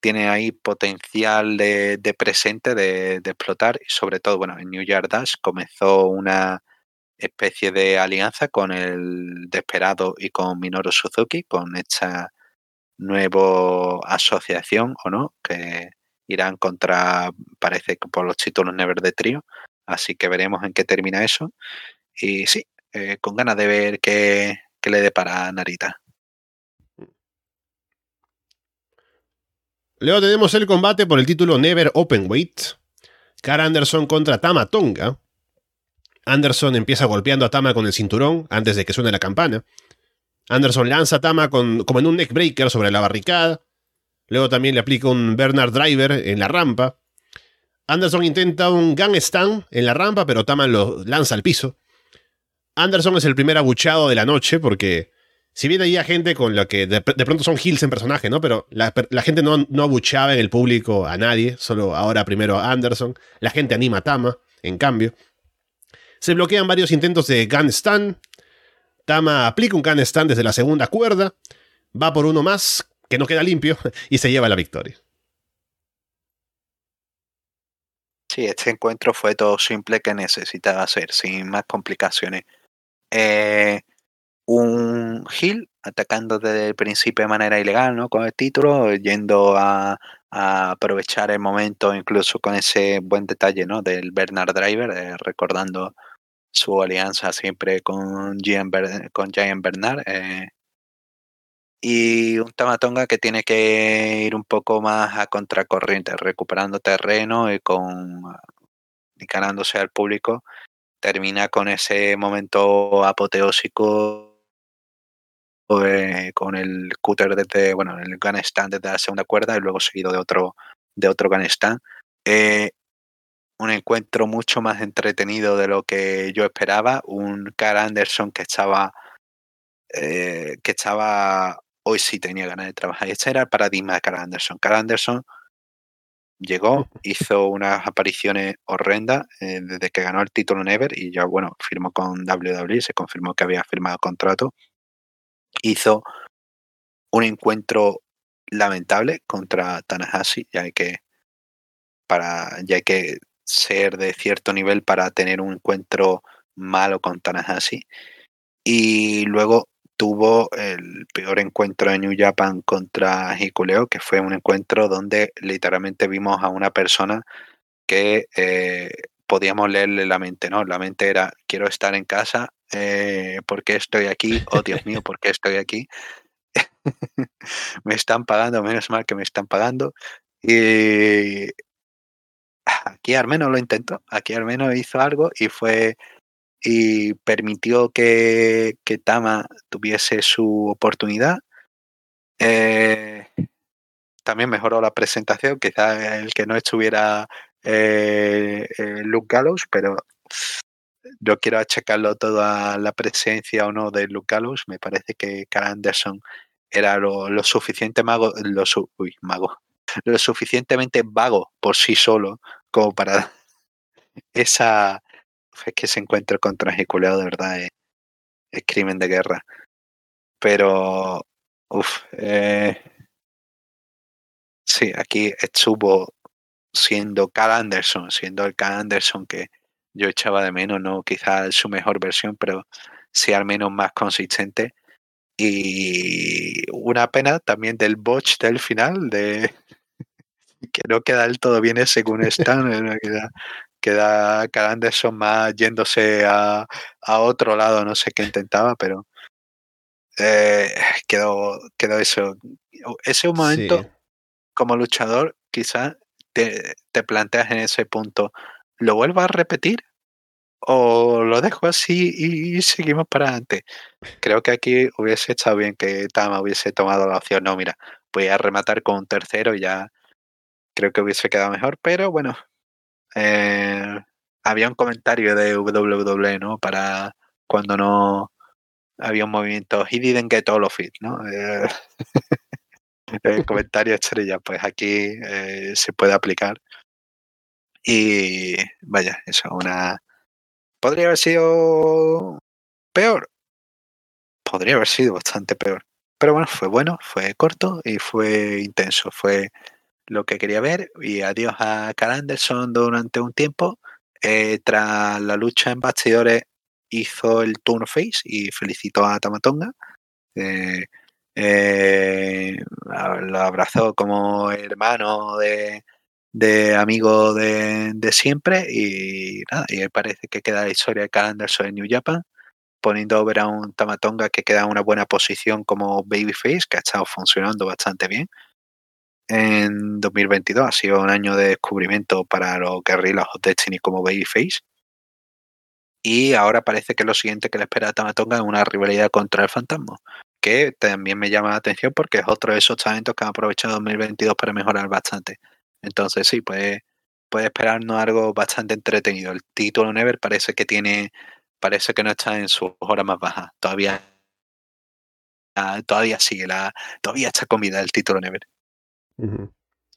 tiene ahí potencial de, de presente de, explotar y sobre todo, bueno, en New Year Dash comenzó una especie de alianza con el Desperado y con Minoru Suzuki, con esta nueva asociación, ¿o no? Que irán contra, parece que por los títulos Never de Trío. Así que veremos en qué termina eso. Y sí, eh, con ganas de ver qué, que le dé para Narita. Luego tenemos el combate por el título Never Openweight. Cara Anderson contra Tama Tonga. Anderson empieza golpeando a Tama con el cinturón antes de que suene la campana. Anderson lanza a Tama con, como en un neckbreaker sobre la barricada. Luego también le aplica un Bernard Driver en la rampa. Anderson intenta un Gun Stand en la rampa, pero Tama lo lanza al piso. Anderson es el primer abuchado de la noche porque si bien hay gente con la que de, pronto son heels en personaje, ¿no? Pero la, gente no, no, abuchaba en el público a nadie, solo ahora primero a Anderson. La gente anima a Tama, en cambio. Se bloquean varios intentos de gun stand. Tama aplica un gun stand desde la segunda cuerda. Va por uno más, que no queda limpio, <laughs> y se lleva la victoria. Sí, este encuentro fue todo simple que necesitaba hacer, sin más complicaciones. Eh, un Hill atacando desde el principio de manera ilegal, ¿no? Con el título, yendo a, aprovechar el momento, incluso con ese buen detalle, ¿no? Del Bernard Driver, eh, recordando su alianza siempre con Giant, con Bernard. Eh, y un Tamatonga que tiene que ir un poco más a contracorriente, recuperando terreno y con y ganándose al público. Termina con ese momento apoteósico eh, con el cutter desde, bueno, el gun stand desde la segunda cuerda y luego seguido de otro, de otro gun stand. Eh, un encuentro mucho más entretenido de lo que yo esperaba. Un Carl Anderson que estaba, eh, que estaba, hoy sí tenía ganas de trabajar. Y este era el paradigma de Carl Anderson. Carl Anderson llegó, hizo unas apariciones horrendas desde que ganó el título Never y ya, bueno, firmó con WWE, se confirmó que había firmado contrato. Hizo un encuentro lamentable contra Tanahashi, ya hay que para ya hay que ser de cierto nivel para tener un encuentro malo con Tanahashi. Y luego tuvo el peor encuentro en New Japan contra Hikuleo, que fue un encuentro donde literalmente vimos a una persona que eh, podíamos leerle la mente, ¿no? La mente era, quiero estar en casa, eh, ¿por qué estoy aquí? Oh, Dios mío, ¿por qué estoy aquí? <laughs> me están pagando, menos mal que me están pagando. Y aquí al menos lo intentó, aquí al menos hizo algo y fue y permitió que, que Tama tuviese su oportunidad. Eh, también mejoró la presentación, quizá el que no estuviera eh, eh Luke Gallows, pero yo quiero achacarlo todo a la presencia o no de Luke Me parece que Carl Anderson era lo, suficiente mago, lo, mago, lo suficientemente vago por sí solo como para <laughs> esa es que se encuentre contra Ejeculeado de verdad es, crimen de guerra. Pero uff, eh, sí, aquí estuvo siendo Carl Anderson, siendo el Carl Anderson que yo echaba de menos, no quizás su mejor versión, pero sí al menos más consistente. Y una pena también del botch del final, de <laughs> que no queda del todo bien según <laughs> están, queda, queda Carl Anderson más yéndose a, otro lado, no sé qué intentaba, pero eh, quedó, quedó eso. Ese un momento, como luchador, quizás te, te planteas en ese punto ¿lo vuelvo a repetir? ¿O lo dejo así y seguimos para adelante? Creo que aquí hubiese estado bien que Tama hubiese tomado la opción. No, mira, voy a rematar con un tercero y ya creo que hubiese quedado mejor. Pero bueno, eh, había un comentario de WWE, ¿no? Para cuando no había un movimiento, he didn't get all of it, ¿no? Eh, <laughs> el comentario estrella, pues aquí eh, se puede aplicar. Y vaya, eso, una... ¿Podría haber sido peor? Podría haber sido bastante peor. Pero bueno, fue bueno, fue corto y fue intenso. Fue lo que quería ver. Y adiós a Carl Anderson durante un tiempo. Eh, tras la lucha en bastidores hizo el turn face y felicitó a Tamatonga. Eh, eh, lo abrazó como hermano de, de amigo de, siempre y nada, y parece que queda la historia de Carl Anderson en New Japan, poniendo over a un Tamatonga que queda en una buena posición como Babyface, que ha estado funcionando bastante bien. En 2022 ha sido un año de descubrimiento para los Guerrillas of Destiny como Babyface. Y ahora parece que lo siguiente que le espera a Tamatonga es una rivalidad contra el Fantasma. que también me llama la atención porque es otro de esos talentos que han aprovechado 2022 para mejorar bastante. Entonces sí, puede, puede esperarnos algo bastante entretenido. El título Never parece que tiene, parece que no está en sus horas más bajas. Todavía, todavía sigue la, todavía está comida el título Never.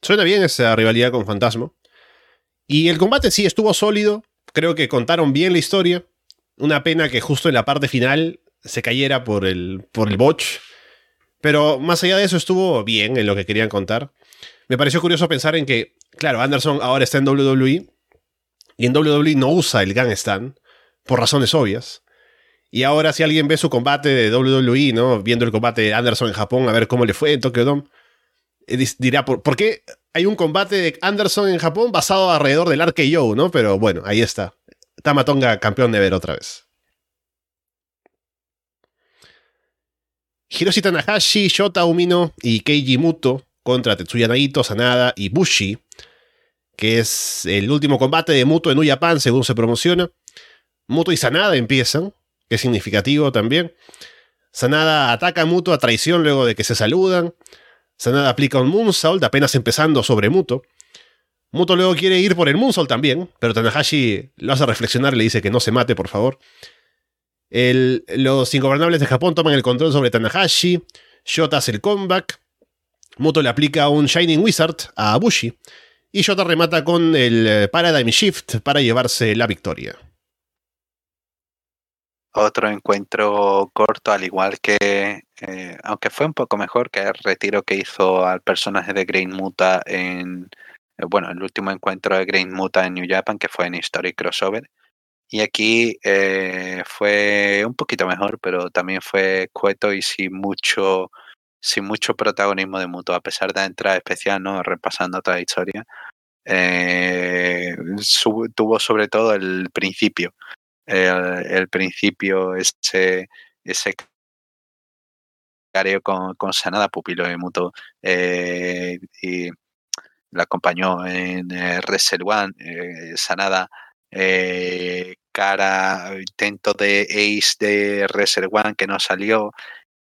Suena bien esa rivalidad con Fantasma. Y el combate sí estuvo sólido. Creo que contaron bien la historia. Una pena que justo en la parte final se cayera por el, por el botch. Pero más allá de eso estuvo bien en lo que querían contar. Me pareció curioso pensar en que, claro, Anderson ahora está en WWE y en WWE no usa el Gang Stand por razones obvias. Y ahora si alguien ve su combate de WWE, ¿no? Viendo el combate de Anderson en Japón, a ver cómo le fue en Tokyo Dome, dirá, ¿por, ¿por qué hay un combate de Anderson en Japón basado alrededor del RKO, ¿no? Pero bueno, ahí está. Tamatonga campeón de ver otra vez. Hiroshi Tanahashi, Shota Umino y Keiji Muto contra Tetsuya Naito, Sanada y Bushi, que es el último combate de Muto en New Japan según se promociona. Muto y Sanada empiezan, que es significativo también. Sanada ataca a Muto a traición luego de que se saludan. Sanada aplica un moonsault apenas empezando sobre Muto. Muto luego quiere ir por el moonsault también, pero Tanahashi lo hace reflexionar y le dice que no se mate, por favor los ingobernables de Japón toman el control sobre Tanahashi. Shota hace el comeback. Moto le aplica un Shining Wizard a Bushi. Y Shota remata con el eh, Paradigm Shift para llevarse la victoria. Otro encuentro corto, al igual que, eh, aunque fue un poco mejor que el retiro que hizo al personaje de Green Muta en, eh, bueno, el último encuentro de Green Muta en New Japan, que fue en Historic Crossover. Y aquí eh, fue un poquito mejor, pero también fue cueto y sin mucho, sin mucho protagonismo de mutuo, a pesar de la entrada especial, ¿no? Repasando toda la historia. Tuvo sobre todo el principio. El, principio, ese, ese careo con, con Sanada, pupilo de Muto, eh, y la acompañó en eh, One, Sanada eh, cara, intento de Ace de Reserve One que no salió.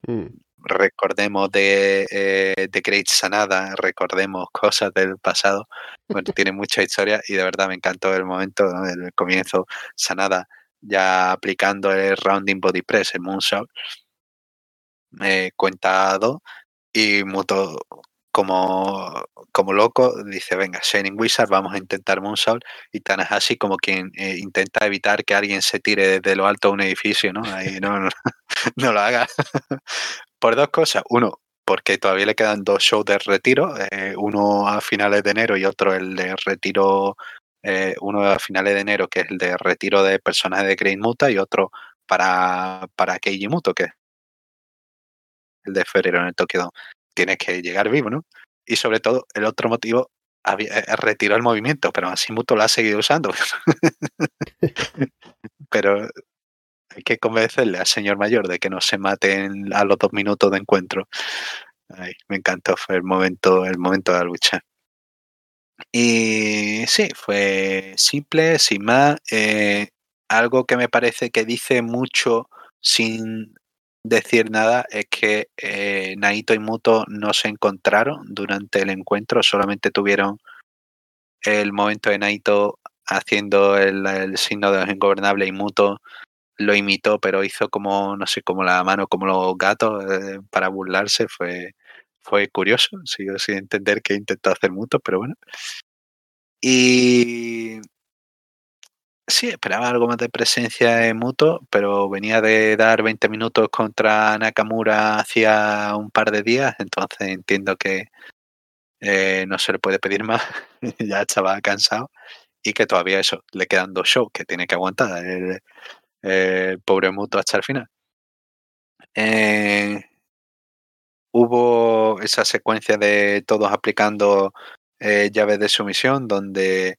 Mm. Recordemos de, eh, de Great Sanada, recordemos cosas del pasado. Bueno, tiene mucha historia y de verdad me encantó el momento, del comienzo, Sanada ya aplicando el Rounding Body Press, el Moonsault. Eh, cuentado y Muto como, como loco, dice, venga, Shining Wizard, vamos a intentar Moonsault, y Tanahashi como quien eh, intenta evitar que alguien se tire desde lo alto de un edificio, ¿no? Ahí no, no, <laughs> no lo haga. Por dos cosas. Uno, porque todavía le quedan dos shows de retiro, eh, uno a finales de enero y otro el de retiro, eh, uno a finales de enero, que es el de retiro de personajes de Great Muta, y otro para, para Keiji Muto, que es el de febrero en el Tokyo tienes que llegar vivo, ¿no? Y sobre todo, el otro motivo, había, eh, retiró el movimiento, pero así Muto lo ha seguido usando. <laughs> pero hay que convencerle al señor mayor de que no se maten a los dos minutos de encuentro. me encantó, fue el momento, el momento de la lucha. Y sí, fue simple, sin más. Eh, algo que me parece que dice mucho sin decir nada es que eh, Naito y Muto no se encontraron durante el encuentro, solamente tuvieron el momento de Naito haciendo el, signo de los ingobernables y Muto lo imitó, pero hizo como, no sé, como la mano, como los gatos eh, para burlarse. Fue, fue curioso, sigo sin entender qué intentó hacer Muto, pero bueno. Y Sí, esperaba algo más de presencia en Muto, pero venía de dar 20 minutos contra Nakamura hacía un par de días, entonces entiendo que eh, no se le puede pedir más, <laughs> ya estaba cansado y que todavía eso, le quedan dos shows que tiene que aguantar el, pobre Muto hasta el final. Eh, hubo esa secuencia de todos aplicando eh, llaves de sumisión donde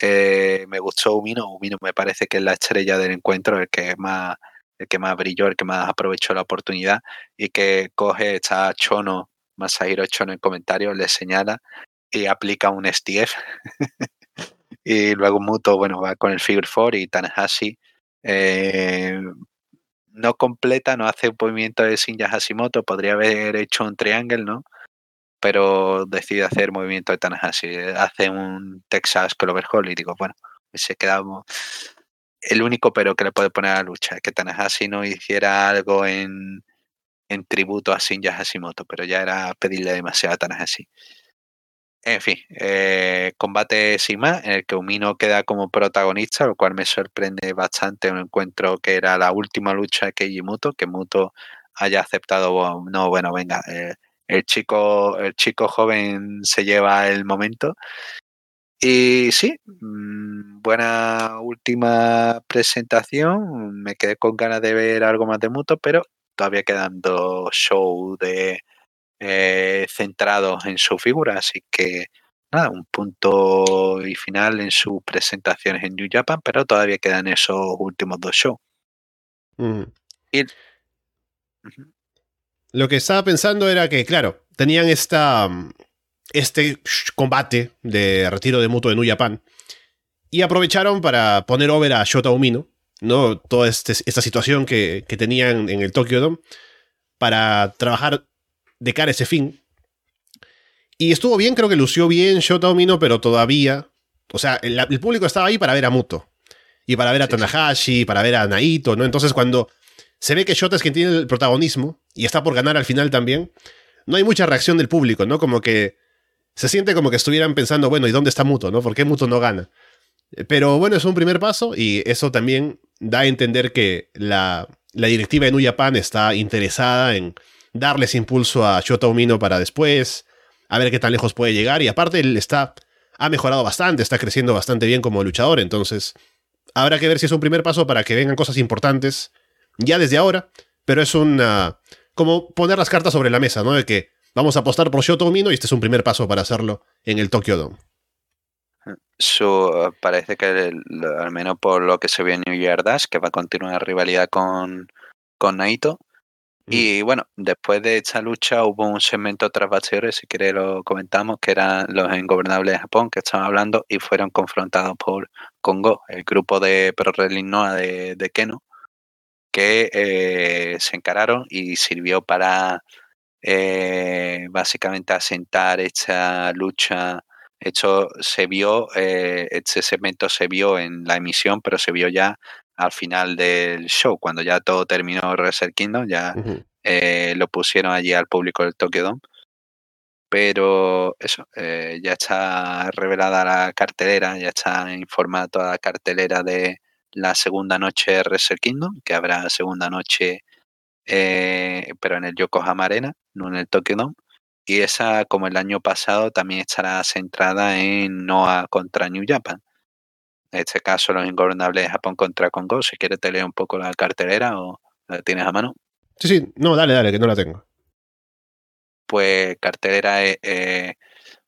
eh, me gustó Umino. Umino me parece que es la estrella del encuentro, el que más, el que más brilló, el que más aprovechó la oportunidad y que coge, está Chono, Masahiro Chono en comentarios, le señala y aplica un STF. <laughs> y luego Muto, bueno, va con el Figure 4 y Tanahashi eh, no completa, no hace un movimiento de Shinja Hashimoto, podría haber hecho un triángulo, ¿no? Pero decide hacer movimiento de Tanahashi, hace un Texas Clover Hall y digo, bueno, se quedamos el único pero que le puede poner a la lucha que Tanahashi no hiciera algo en, en tributo a Shinja Hashimoto, pero ya era pedirle demasiado a Tanahashi. En fin, eh, combate sin más, en el que Umino queda como protagonista, lo cual me sorprende bastante. Un encuentro que era la última lucha de Keiji Muto, que Muto haya aceptado, no, bueno, venga, eh, el, chico, el chico joven se lleva el momento. Y sí, mm, buena última presentación. Me quedé con ganas de ver algo más de Muto, pero todavía quedan dos shows de eh, centrados en su figura, así que nada, un punto y final en sus presentaciones en New Japan, pero todavía quedan esos últimos dos shows. Mm. Lo que estaba pensando era que, claro, tenían esta, este combate de retiro de mutuo de New Japan y aprovecharon para poner over a Shota Umino, ¿no? Toda este, esta situación que, que tenían en el Tokyo Dome para trabajar de cara a ese fin. Y estuvo bien, creo que lució bien Shota Omino, pero todavía. O sea, el, público estaba ahí para ver a Muto. Y para ver a Tanahashi, para ver a Naito, ¿no? Entonces, cuando se ve que Shota es quien tiene el protagonismo y está por ganar al final también, no hay mucha reacción del público, ¿no? Como que se siente como que estuvieran pensando, bueno, ¿y dónde está Muto, no? ¿Por qué Muto no gana? Pero bueno, es un primer paso y eso también da a entender que la, la directiva de New Japan está interesada en darles impulso a Shota Umino para después, a ver qué tan lejos puede llegar. Y aparte, él está, ha mejorado bastante, está creciendo bastante bien como luchador. Entonces, habrá que ver si es un primer paso para que vengan cosas importantes ya desde ahora. Pero es una. como poner las cartas sobre la mesa, ¿no? De que vamos a apostar por Shota Umino y este es un primer paso para hacerlo en el Tokyo Dome. parece que al menos por lo que se ve en New Year Dash, que va a continuar rivalidad con, con Naito, y bueno, después de esta lucha hubo un segmento tras bastidores, si quiere lo comentamos, que eran los ingobernables de Japón que estaban hablando y fueron confrontados por Congo, el grupo de Pro Wrestling Noah de, Keno, que eh, se encararon y sirvió para eh, básicamente asentar esta lucha. Hecho, se vio, eh, este segmento se vio en la emisión, pero se vio ya al final del show, cuando ya todo terminó Wrestle Kingdom, ya eh, lo pusieron allí al público del Tokyo Dome. Pero eso, eh, ya está revelada la cartelera, ya está informada toda la cartelera de la segunda noche de Wrestle Kingdom, que habrá segunda noche, eh, pero en el Yokohama Arena, no en el Tokyo Dome. Y esa, como el año pasado, también estará centrada en Noah contra New Japan en este caso los ingobernables de Japón contra Congo. Si quieres te leo un poco la cartelera o la tienes a mano. Sí, sí, no, dale, dale, que no la tengo. Pues cartelera, eh,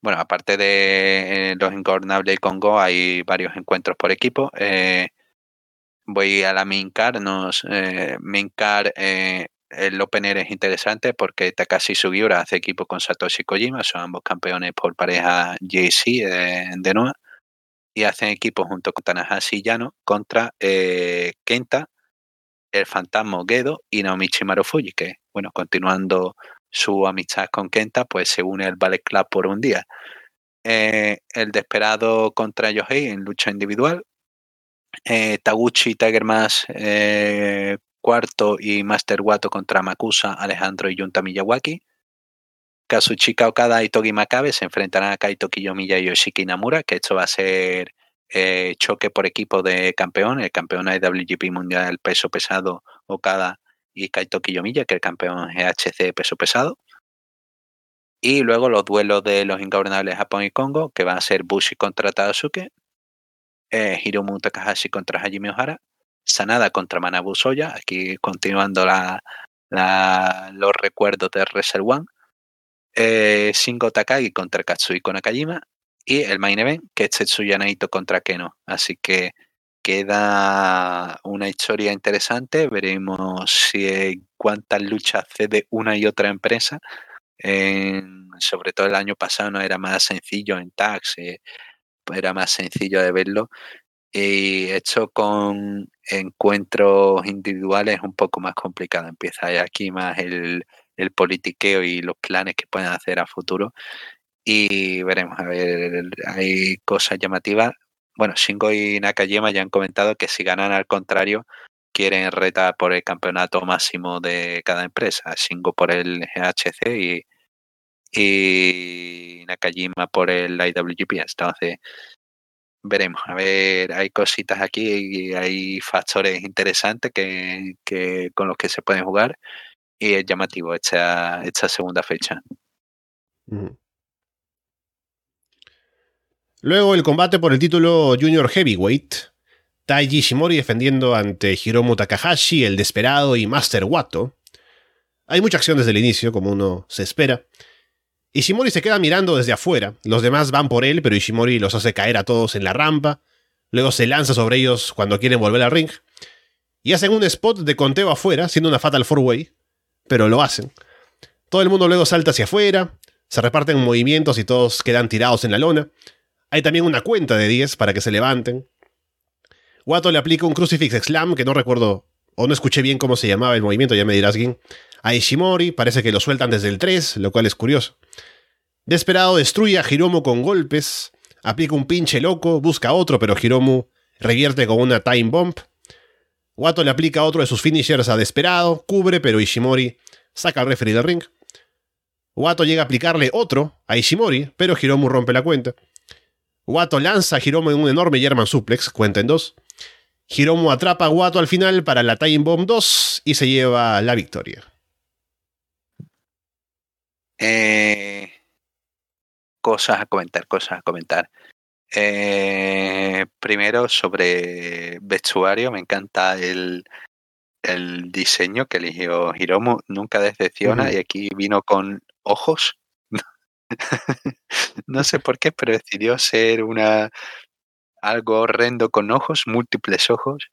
bueno, aparte de eh, los ingobernables de Congo, hay varios encuentros por equipo. Eh, voy a la main card, nos, main card, el opener es interesante porque Takashi Sugiura hace equipo con Satoshi Kojima, son ambos campeones por pareja JC de Noah y hacen equipo junto con Tanahashi Yano contra eh, Kenta, el fantasma Gedo y Naomichi Marufuji, que, bueno, continuando su amistad con Kenta, pues se une al Ballet Club por un día. Eh, el desesperado contra Yohei en lucha individual. Eh, Taguchi, Tiger Mask, cuarto y Master Wato contra Makusa, Alejandro y Junta Miyawaki. Kazuchika Okada y Togi Makabe se enfrentarán a Kaito Kiyomiya y Yoshiki Namura, que esto va a ser eh, choque por equipo de campeón, el campeón IWGP Mundial peso pesado Okada y Kaito Kiyomiya, que el campeón GHC peso pesado. Y luego los duelos de los ingobernables Japón y Congo, que van a ser Bushi contra Tadasuke, eh, Hiromu Takahashi contra Hajime Ohara, Sanada contra Manabu Soya, aquí continuando la, los recuerdos de Reserve One, eh, Shingo Takagi contra Katsuhiko Nakajima y el main event que es Tetsuya Naito contra Keno. Así que queda una historia interesante. Veremos si cuántas luchas cede una y otra empresa. sobre todo el año pasado no era más sencillo en tags, eh, era más sencillo de verlo. Y hecho con encuentros individuales es un poco más complicado. Empieza aquí más el, el politiqueo y los planes que pueden hacer a futuro. Y veremos, a ver, hay cosas llamativas. Bueno, Shingo y Nakajima ya han comentado que si ganan al contrario, quieren retar por el campeonato máximo de cada empresa. Shingo por el GHC y, y Nakajima por el IWGP. Entonces, veremos. A ver, hay cositas aquí y hay factores interesantes que, que con los que se pueden jugar y es llamativo esta, esta segunda fecha. Luego el combate por el título Junior Heavyweight. Taiji Shimori defendiendo ante Hiromu Takahashi, el Desperado y Master Wato. Hay mucha acción desde el inicio, como uno se espera. Ishimori se queda mirando desde afuera. Los demás van por él, pero Ishimori los hace caer a todos en la rampa. Luego se lanza sobre ellos cuando quieren volver al ring. Y hacen un spot de conteo afuera, siendo una Fatal 4-Way pero lo hacen. Todo el mundo luego salta hacia afuera, se reparten movimientos y todos quedan tirados en la lona. Hay también una cuenta de 10 para que se levanten. Wato le aplica un Crucifix Slam, que no recuerdo o no escuché bien cómo se llamaba el movimiento, ya me dirás quién. A Ishimori parece que lo sueltan desde el 3, lo cual es curioso. Desesperado destruye a Hiromu con golpes, aplica un pinche loco, busca otro, pero Hiromu revierte con una Time Bomb. Wato le aplica otro de sus finishers a Desperado, cubre, pero Ishimori saca al referee del ring. Wato llega a aplicarle otro a Ishimori, pero Hiromu rompe la cuenta. Wato lanza a Hiromu en un enorme German suplex, cuenta en dos. Hiromu atrapa a Wato al final para la Time Bomb 2 y se lleva la victoria. Eh, cosas a comentar, cosas a comentar. Eh, primero, sobre vestuario, me encanta el, el diseño que eligió Hiromu. Nunca decepciona y aquí vino con ojos. <laughs> no sé por qué, pero decidió ser una algo horrendo con ojos, múltiples ojos.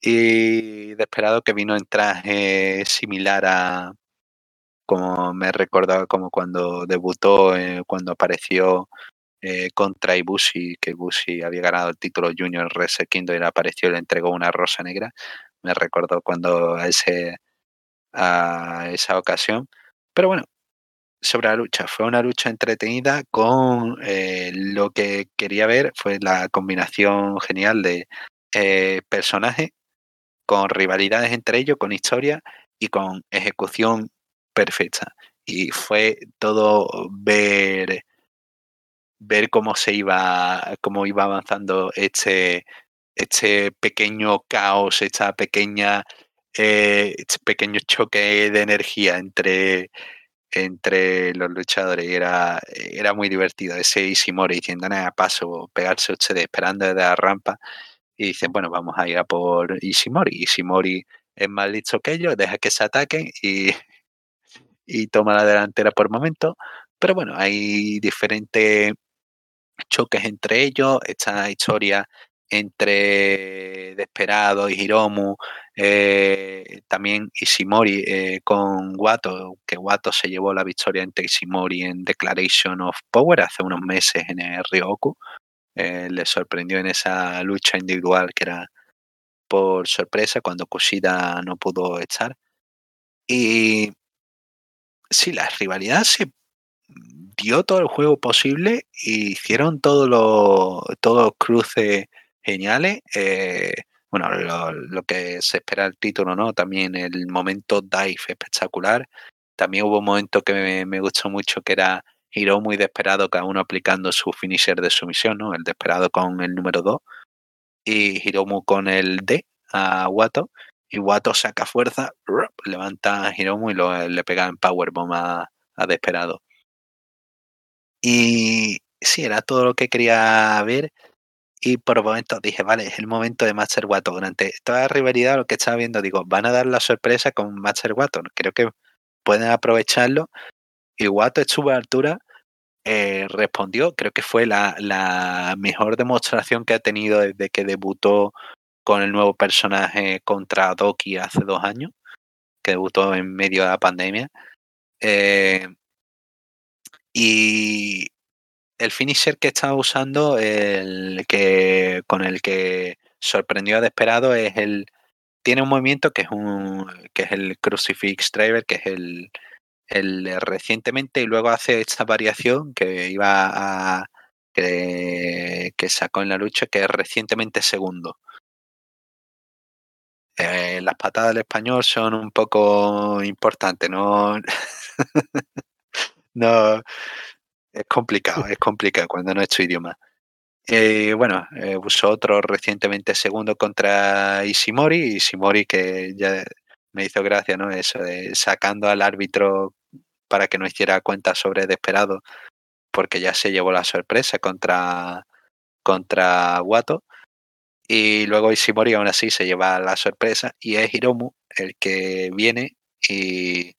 Y de esperado que vino en traje similar a como me recordaba como cuando debutó, eh, cuando apareció eh, contra Ibushi, que Ibushi había ganado el título Junior Wrestle Kingdom y le apareció y le entregó una rosa negra. Me recordó cuando a, ese, a esa ocasión. Pero bueno, sobre la lucha, fue una lucha entretenida con eh, lo que quería ver, fue la combinación genial de eh, personajes con rivalidades entre ellos, con historia y con ejecución perfecta. Y fue todo ver ver cómo se iba, cómo iba avanzando este, este pequeño caos, esta pequeña, eh, este pequeño choque de energía entre, entre los luchadores. Era, era muy divertido ese Ishimori diciendo, nada, paso, pegarse ustedes esperando desde la rampa. Y dicen, bueno, vamos a ir a por Ishimori. Ishimori es más listo que ellos, deja que se ataquen y, y toma la delantera por momento. Pero bueno, hay diferentes choques entre ellos, esta historia entre Desperado y Hiromu, eh, también Ishimori eh, con Wato, que Wato se llevó la victoria entre Ishimori en Declaration of Power hace unos meses en el Ryoku. Eh, le sorprendió en esa lucha individual que era por sorpresa cuando Kushida no pudo estar. Y sí, la rivalidad se dio todo el juego posible y hicieron todos los cruces geniales. Eh, bueno, lo, que se espera el título, ¿no? También el momento dive espectacular. También hubo un momento que me, gustó mucho que era Hiro muy desesperado, cada uno aplicando su finisher de sumisión, ¿no? El desesperado con el número 2 y Hiromu con el D a Wato. Y Wato saca fuerza, levanta a Hiromu y le pega en Powerbomb a, a Desperado. Y sí, era todo lo que quería ver. Y por momentos dije, vale, es el momento de Master Watto. Durante toda la rivalidad, lo que estaba viendo, digo, van a dar la sorpresa con Master Watto. Creo que pueden aprovecharlo. Y Watto estuvo a altura, eh, respondió. Creo que fue la, la mejor demostración que ha tenido desde que debutó con el nuevo personaje contra Doki hace dos años, que debutó en medio de la pandemia. Eh, y el finisher que estaba usando, el que con el que sorprendió a Desperado es el. Tiene un movimiento que es un que es el Crucifix Driver, que es el, el recientemente, y luego hace esta variación que iba a. que, que sacó en la lucha, que es recientemente segundo. Eh, las patadas del español son un poco importantes, ¿no? <laughs> no, es complicado, es complicado cuando no es tu idioma. Eh, bueno, eh, usó otro recientemente segundo contra Ishimori, Ishimori que ya me hizo gracia, ¿no? Eso de sacando al árbitro para que no hiciera cuenta sobre Desperado, porque ya se llevó la sorpresa contra, contra Wato. Y luego Ishimori aún así se lleva la sorpresa y es Hiromu el que viene y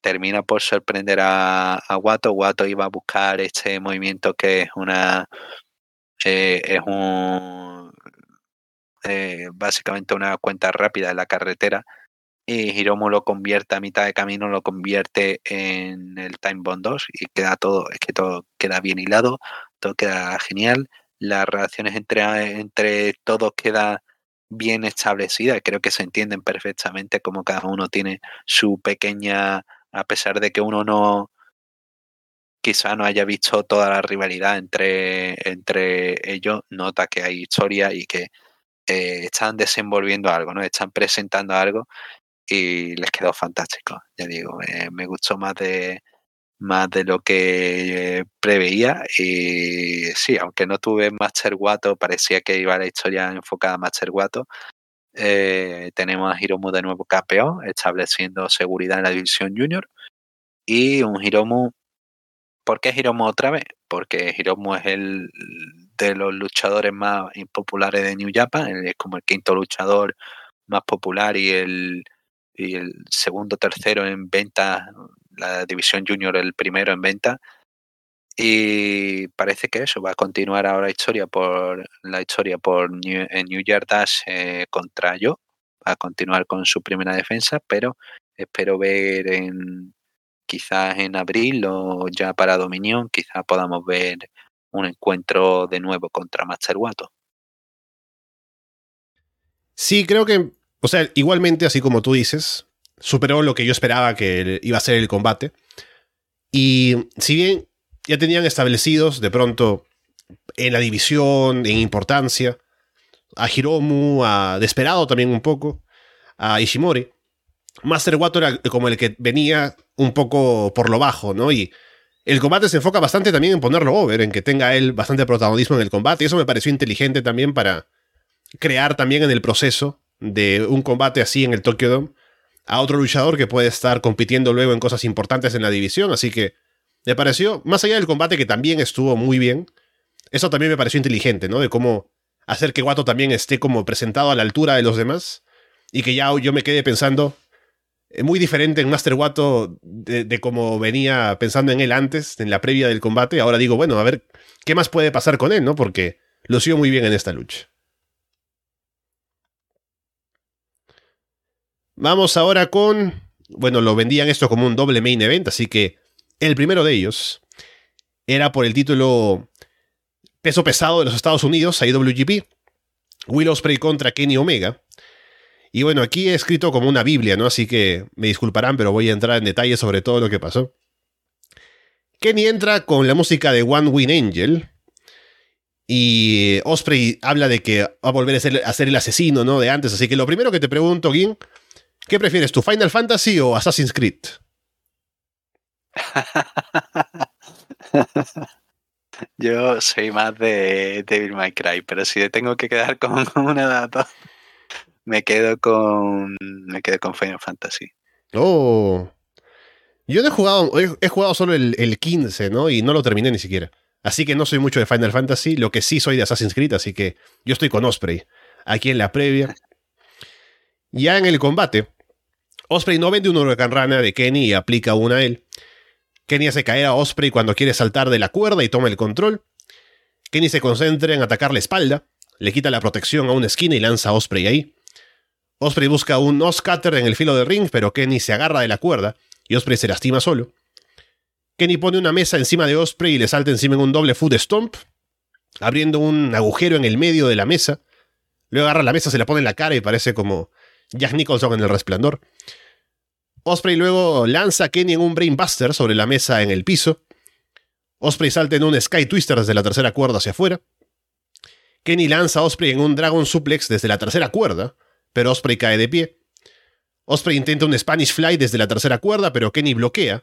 termina por sorprender a, a Wato. Wato iba a buscar este movimiento que es una eh, es un eh, básicamente una cuenta rápida en la carretera y Hiromu lo convierte a mitad de camino, lo convierte en el Time Bond 2 y queda todo, es que todo queda bien hilado, todo queda genial las relaciones entre, entre todos queda bien establecida. Creo que se entienden perfectamente como cada uno tiene su pequeña, a pesar de que uno no quizá no haya visto toda la rivalidad entre, entre ellos, nota que hay historia y que eh, están desenvolviendo algo, ¿no? Están presentando algo y les quedó fantástico. Ya digo, me gustó más de, más de lo que preveía y sí, aunque no tuve Master Guato, parecía que iba la historia enfocada a Master Guato. Eh, tenemos a Hiromu de nuevo campeón, estableciendo seguridad en la división junior. Y un Hiromu, ¿por qué Hiromu otra vez? Porque Hiromu es el de los luchadores más impopulares de New Japan, es como el quinto luchador más popular y el, y el segundo, tercero en ventas la división junior el primero en venta. Y parece que eso va a continuar ahora la historia por la historia por New, en New Dash eh, contra yo. Va a continuar con su primera defensa, pero espero ver en quizás en abril o ya para Dominion, quizás podamos ver un encuentro de nuevo contra Master Wato. Sí, creo que, o sea, igualmente, así como tú dices, superó lo que yo esperaba que iba a ser el combate. Y si bien ya tenían establecidos de pronto en la división, en importancia, a Hiromu, a Desperado también un poco, a Ishimori, Master Wato era como el que venía un poco por lo bajo, ¿no? Y el combate se enfoca bastante también en ponerlo over, en que tenga él bastante protagonismo en el combate, y eso me pareció inteligente también para crear también en el proceso de un combate así en el Tokyo Dome a otro luchador que puede estar compitiendo luego en cosas importantes en la división. Así que me pareció, más allá del combate que también estuvo muy bien, eso también me pareció inteligente, ¿no? De cómo hacer que Guato también esté como presentado a la altura de los demás y que ya yo me quede pensando eh, muy diferente en Master Guato de, de cómo venía pensando en él antes, en la previa del combate. Ahora digo, bueno, a ver qué más puede pasar con él, ¿no? Porque lo sigo muy bien en esta lucha. Vamos ahora con. Bueno, lo vendían esto como un doble main event, así que el primero de ellos era por el título peso pesado de los Estados Unidos, IWGP. Will Ospreay contra Kenny Omega. Y bueno, aquí he escrito como una Biblia, ¿no? Así que me disculparán, pero voy a entrar en detalle sobre todo lo que pasó. Kenny entra con la música de One Win Angel. Y Osprey habla de que va a volver a ser, a ser el asesino, ¿no? De antes. Así que lo primero que te pregunto, Gin, ¿Qué prefieres tú, Final Fantasy o Assassin's Creed? <laughs> Yo soy más de Devil May Cry, pero si tengo que quedar con <laughs> una data, me quedo con me quedo con Final Fantasy. Oh. Yo no he jugado, he, jugado solo el, el, 15, ¿no? Y no lo terminé ni siquiera. Así que no soy mucho de Final Fantasy, lo que sí soy de Assassin's Creed, así que yo estoy con Osprey. Aquí en la previa. Ya en el combate, Osprey no vende un huracán rana de Kenny y aplica una a él. Kenny hace caer a Osprey cuando quiere saltar de la cuerda y toma el control. Kenny se concentra en atacar la espalda, le quita la protección a una esquina y lanza a Osprey ahí. Osprey busca un Oscutter en el filo de ring, pero Kenny se agarra de la cuerda y Osprey se lastima solo. Kenny pone una mesa encima de Osprey y le salta encima en un doble foot stomp, abriendo un agujero en el medio de la mesa, Luego agarra la mesa, se la pone en la cara y parece como Jack Nicholson en El Resplandor. Osprey luego lanza a Kenny en un Brainbuster sobre la mesa en el piso. Osprey salta en un Sky Twister desde la tercera cuerda hacia afuera. Kenny lanza a Osprey en un Dragon Suplex desde la tercera cuerda, pero Osprey cae de pie. Osprey intenta un Spanish Fly desde la tercera cuerda, pero Kenny bloquea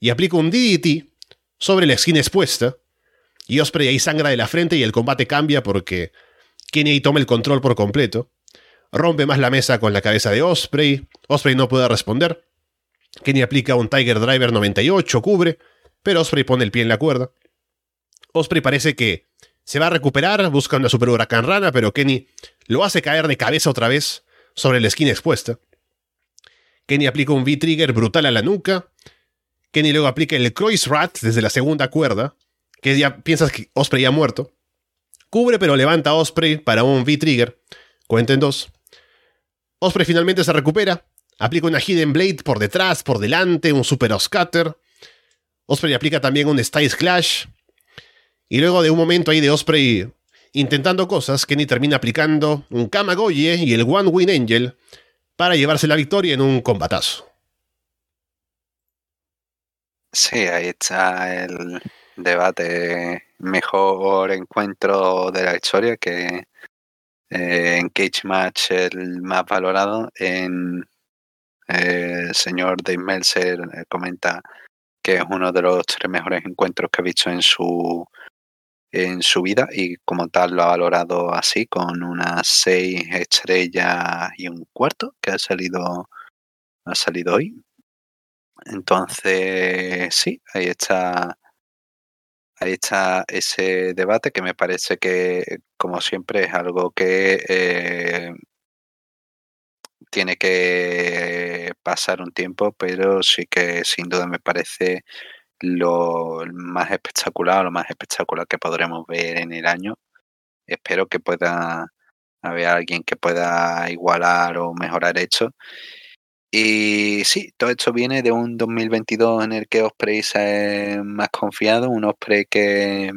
y aplica un DDT sobre la esquina expuesta. Y Osprey ahí sangra de la frente y el combate cambia porque Kenny ahí toma el control por completo. Rompe más la mesa con la cabeza de Osprey. Osprey no puede responder. Kenny aplica un Tiger Driver 98, cubre, pero Osprey pone el pie en la cuerda. Osprey parece que se va a recuperar, busca una super huracán rana, pero Kenny lo hace caer de cabeza otra vez sobre la esquina expuesta. Kenny aplica un V-Trigger brutal a la nuca. Kenny luego aplica el Croix Rat desde la segunda cuerda, que ya piensas que Osprey ya ha muerto. Cubre pero levanta a Osprey para un V-Trigger. Cuenta en dos. Osprey finalmente se recupera. Aplica una Hidden Blade por detrás, por delante, un Super Oscutter. Osprey aplica también un Styles Clash. Y luego de un momento ahí de Osprey intentando cosas, Kenny termina aplicando un Kamagoye y el One Win Angel para llevarse la victoria en un combatazo. Sí, ahí está el debate mejor encuentro de la historia que eh, en Cage Match el más valorado. En el señor Dave Meltzer eh, comenta que es uno de los tres mejores encuentros que ha visto en su en su vida y como tal lo ha valorado así con unas seis estrellas y un cuarto que ha salido ha salido hoy. Entonces sí ahí está ahí está ese debate que me parece que como siempre es algo que eh, tiene que pasar un tiempo pero sí que sin duda me parece lo más espectacular, lo más espectacular que podremos ver en el año. Espero que pueda haber alguien que pueda igualar o mejorar esto. Y sí, todo esto viene de un 2022 en el que Osprey se más confiado, un Osprey que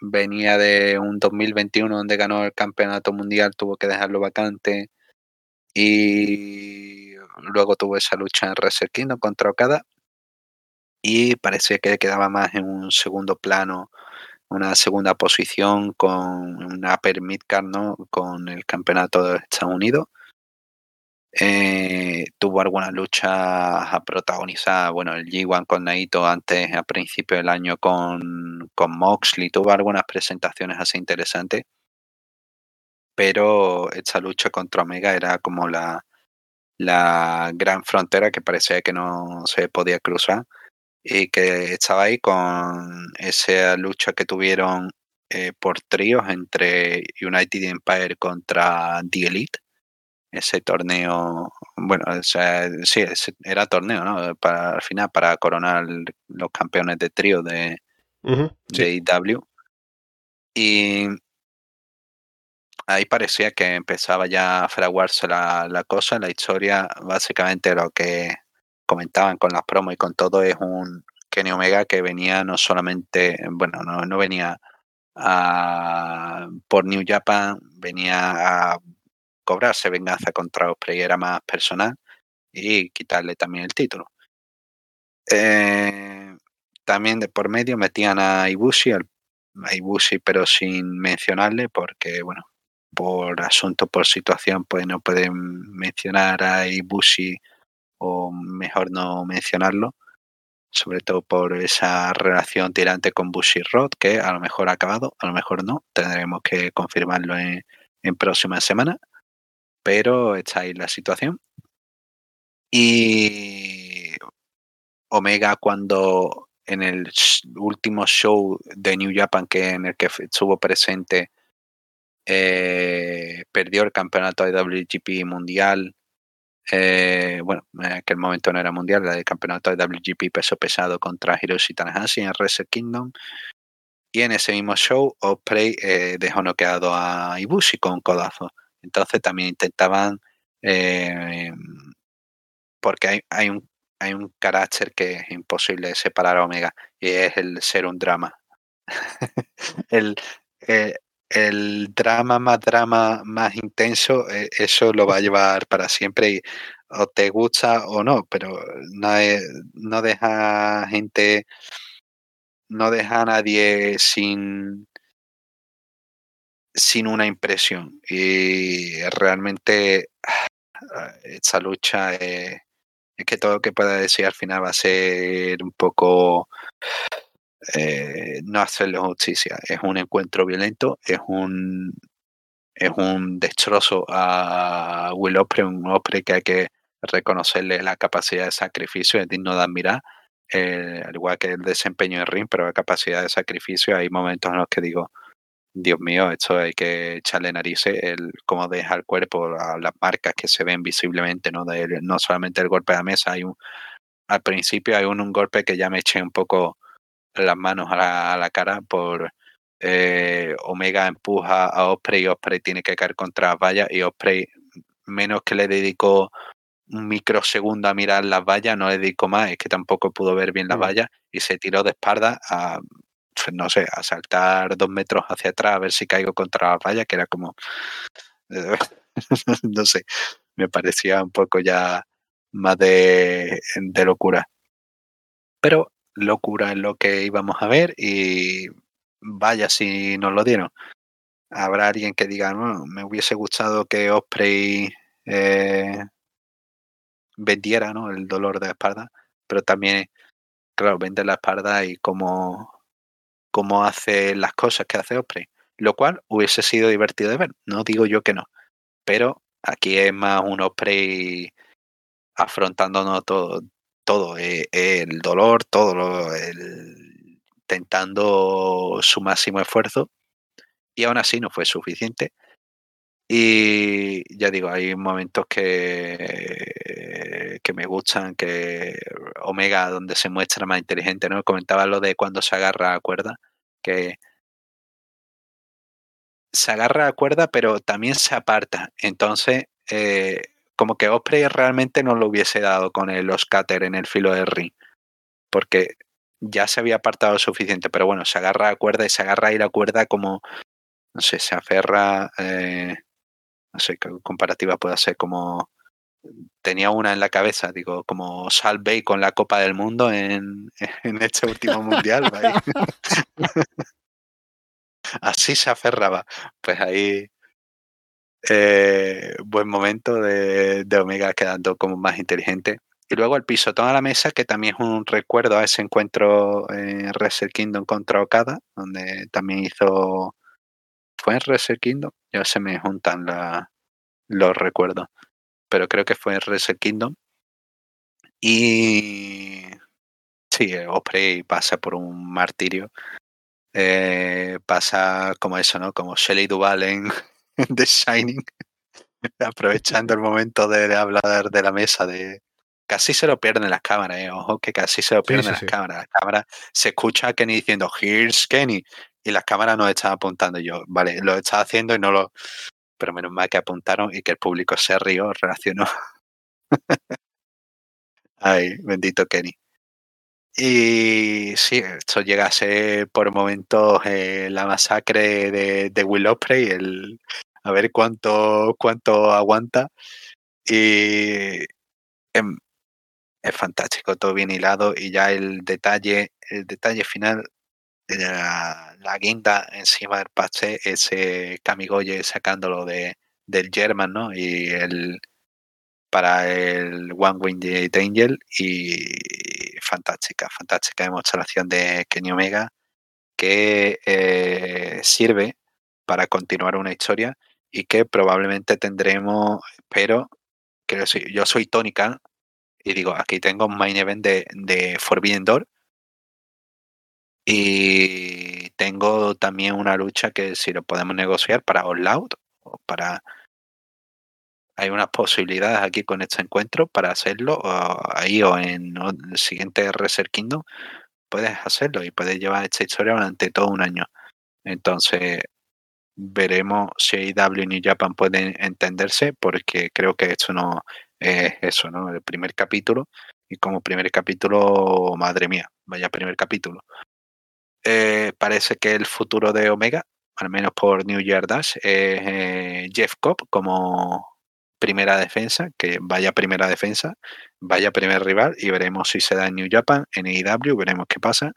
venía de un 2021 donde ganó el campeonato mundial, tuvo que dejarlo vacante y luego tuvo esa lucha en Kingdom contra Okada y parecía que quedaba más en un segundo plano, una segunda posición con una permit card, ¿no? con el campeonato de Estados Unidos. Eh, tuvo alguna lucha a protagonizar, bueno, el G1 con Naito antes, a principio del año con, con Moxley, tuvo algunas presentaciones así interesantes, pero esta lucha contra Omega era como la, la gran frontera que parecía que no se podía cruzar y que estaba ahí con esa lucha que tuvieron eh, por tríos entre United Empire contra The Elite. Ese torneo, bueno, o sea, sí, era torneo, ¿no? Para, al final, para coronar los campeones de trío de, IW. Y ahí parecía que empezaba ya a fraguarse la, la cosa, la historia, básicamente lo que comentaban con las promos y con todo, es un Kenny Omega que venía no solamente, bueno, no, no venía a, por New Japan, venía a cobrarse venganza contra Osprey, era más personal y quitarle también el título. Eh, también de por medio metían a Ibushi, a Ibushi pero sin mencionarle porque, bueno, por asunto, por situación, pues no pueden mencionar a Ibushi o mejor no mencionarlo, sobre todo por esa relación tirante con Bushi Rod, que a lo mejor ha acabado, a lo mejor no, tendremos que confirmarlo en, en próximas semanas, pero está ahí la situación. Y Omega cuando en el último show de New Japan que en el que estuvo presente eh, perdió el campeonato de WGP mundial eh, bueno, en aquel momento no era mundial, era de campeonato de WGP peso pesado contra Hiroshi Tanahashi en Wrestle Kingdom. Y en ese mismo show, Osprey eh, dejó noqueado a Ibushi con un codazo. Entonces también intentaban, eh, porque hay, un, hay un carácter que es imposible separar a Omega, y es el ser un drama. <laughs> el, el drama más drama más intenso, eh, eso lo va a llevar para siempre y o te gusta o no, pero no, no deja gente, no deja a nadie sin sin una impresión. Y realmente ah, esta lucha es, es que todo lo que pueda decir al final va a ser un poco eh, no hacerle justicia. Es un encuentro violento, es un es un destrozo a Will Osprey, un Osprey que hay que reconocerle la capacidad de sacrificio, es digno de admirar, eh, al igual que el desempeño en ring, pero la capacidad de sacrificio, hay momentos en los que digo, Dios mío, esto hay que echarle narices, el cómo deja el cuerpo, las marcas que se ven visiblemente, no, de, no solamente el golpe de la mesa, hay al principio hay un, un golpe que ya me eché un poco las manos a la, cara por eh, Omega empuja a Osprey y Osprey tiene que caer contra las vallas y Osprey menos que le dedicó un microsegundo a mirar las vallas, no le dedicó más, es que tampoco pudo ver bien las mm. vallas y se tiró de espalda a, no sé, a saltar dos metros hacia atrás a ver si caigo contra las vallas, que era como, <laughs> no sé, me parecía un poco ya más de, de locura. Pero locura en lo que íbamos a ver y vaya si nos lo dieron. Habrá alguien que diga, no, me hubiese gustado que Osprey eh, vendiera ¿no? el dolor de la espalda, pero también, claro, vende la espalda y cómo, cómo hace las cosas que hace Osprey, lo cual hubiese sido divertido de ver, no digo yo que no, pero aquí es más un Osprey afrontándonos todo, todo, eh, el dolor, todo, lo, el, su máximo esfuerzo y aún así no fue suficiente. Y ya digo, hay momentos que, que me gustan, que Omega, donde se muestra más inteligente, ¿no? Comentaba lo de cuando se agarra a cuerda, que se agarra a cuerda, pero también se aparta. Entonces, eh, como que Osprey realmente no lo hubiese dado con el Oscater en el filo del ring, porque ya se había apartado suficiente, pero bueno, se agarra a cuerda y se agarra ahí la cuerda como, no sé, se aferra, eh, no sé qué comparativa puede ser, como tenía una en la cabeza, digo, como Salve con la Copa del Mundo en, <laughs> en este último mundial. <laughs> <laughs> Así se aferraba. Pues ahí eh, buen momento de, Omega quedando como más inteligente. Y luego el pisotón a la mesa, que también es un recuerdo a ese encuentro en Kingdom contra Okada, donde también hizo. ¿Fue en Wrestle Kingdom? Ya se me juntan la, los recuerdos. Pero creo que fue en Wrestle Kingdom. Y. Sí, Osprey pasa por un martirio. Eh, pasa como eso, ¿no? Como Shelley Duvall en, <laughs> The Shining, aprovechando el momento de, hablar de la mesa, de casi se lo pierden las cámaras, eh, ojo que casi se lo pierden las cámaras. Las cámaras se escucha a Kenny diciendo, here's Kenny, y las cámaras no están apuntando. yo, vale, lo estaba haciendo y no lo. Pero menos mal que apuntaron y que el público se rió, reaccionó. <laughs> Ay, bendito Kenny. Y sí, esto llega a ser por momentos eh, la masacre de, de Will Osprey, el, a ver cuánto, cuánto aguanta. Y em, es fantástico, todo bien hilado y ya el detalle, el detalle final, la, la guinda encima del pastel, ese Kamigoye sacándolo de, del German, ¿no? Y el para el One Winged Angel y fantástica, fantástica demostración de Kenny Omega que eh, sirve para continuar una historia y que probablemente tendremos, pero que yo soy tónica y digo, aquí tengo un main event de, de Forbidden Door. Y tengo también una lucha que si lo podemos negociar para All Out o para hay unas posibilidades aquí con este encuentro para hacerlo ahí o en el siguiente Reser Kingdom puedes hacerlo y puedes llevar esta historia durante todo un año. Entonces veremos si AEW y Japan pueden entenderse porque creo que esto no es eso no el primer capítulo y como primer capítulo madre mía vaya primer capítulo. Eh, parece que el futuro de Omega al menos por New Year Dash, es eh, Jeff Cobb como primera defensa, que vaya primera defensa, vaya primer rival y veremos si se da en New Japan, en AEW, veremos qué pasa.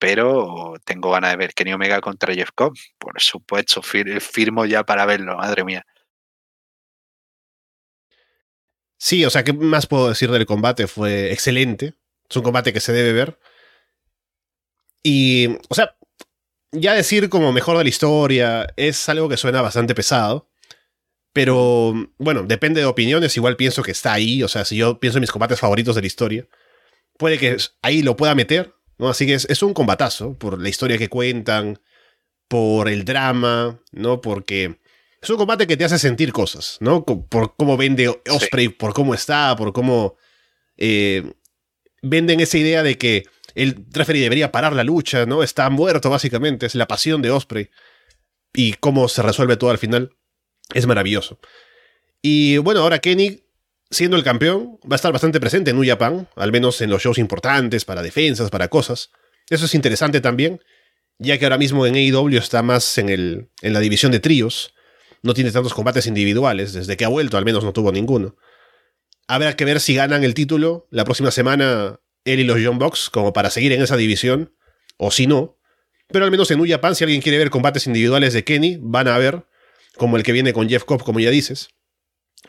Pero tengo ganas de ver Kenny Omega contra Jeff Cobb, por supuesto, firmo ya para verlo, madre mía. Sí, o sea, ¿qué más puedo decir del combate? Fue excelente. Es un combate que se debe ver. Y, o sea, ya decir como mejor de la historia es algo que suena bastante pesado. Pero bueno, depende de opiniones. Igual pienso que está ahí. O sea, si yo pienso en mis combates favoritos de la historia, puede que ahí lo pueda meter. ¿no? Así que es, un combatazo por la historia que cuentan, por el drama, ¿no? Porque es un combate que te hace sentir cosas, ¿no? Por cómo vende Osprey, por cómo está, por cómo eh, venden esa idea de que el referee debería parar la lucha, ¿no? Está muerto, básicamente. Es la pasión de Osprey. Y cómo se resuelve todo al final. Es maravilloso. Y bueno, ahora Kenny, siendo el campeón, va a estar bastante presente en New Japan, al menos en los shows importantes, para defensas, para cosas. Eso es interesante también, ya que ahora mismo en AEW está más en, el, en la división de tríos. No tiene tantos combates individuales, desde que ha vuelto al menos no tuvo ninguno. Habrá que ver si ganan el título la próxima semana él y los Young Bucks como para seguir en esa división, o si no. Pero al menos en New Japan, si alguien quiere ver combates individuales de Kenny, van a ver, como el que viene con Jeff Cobb, como ya dices.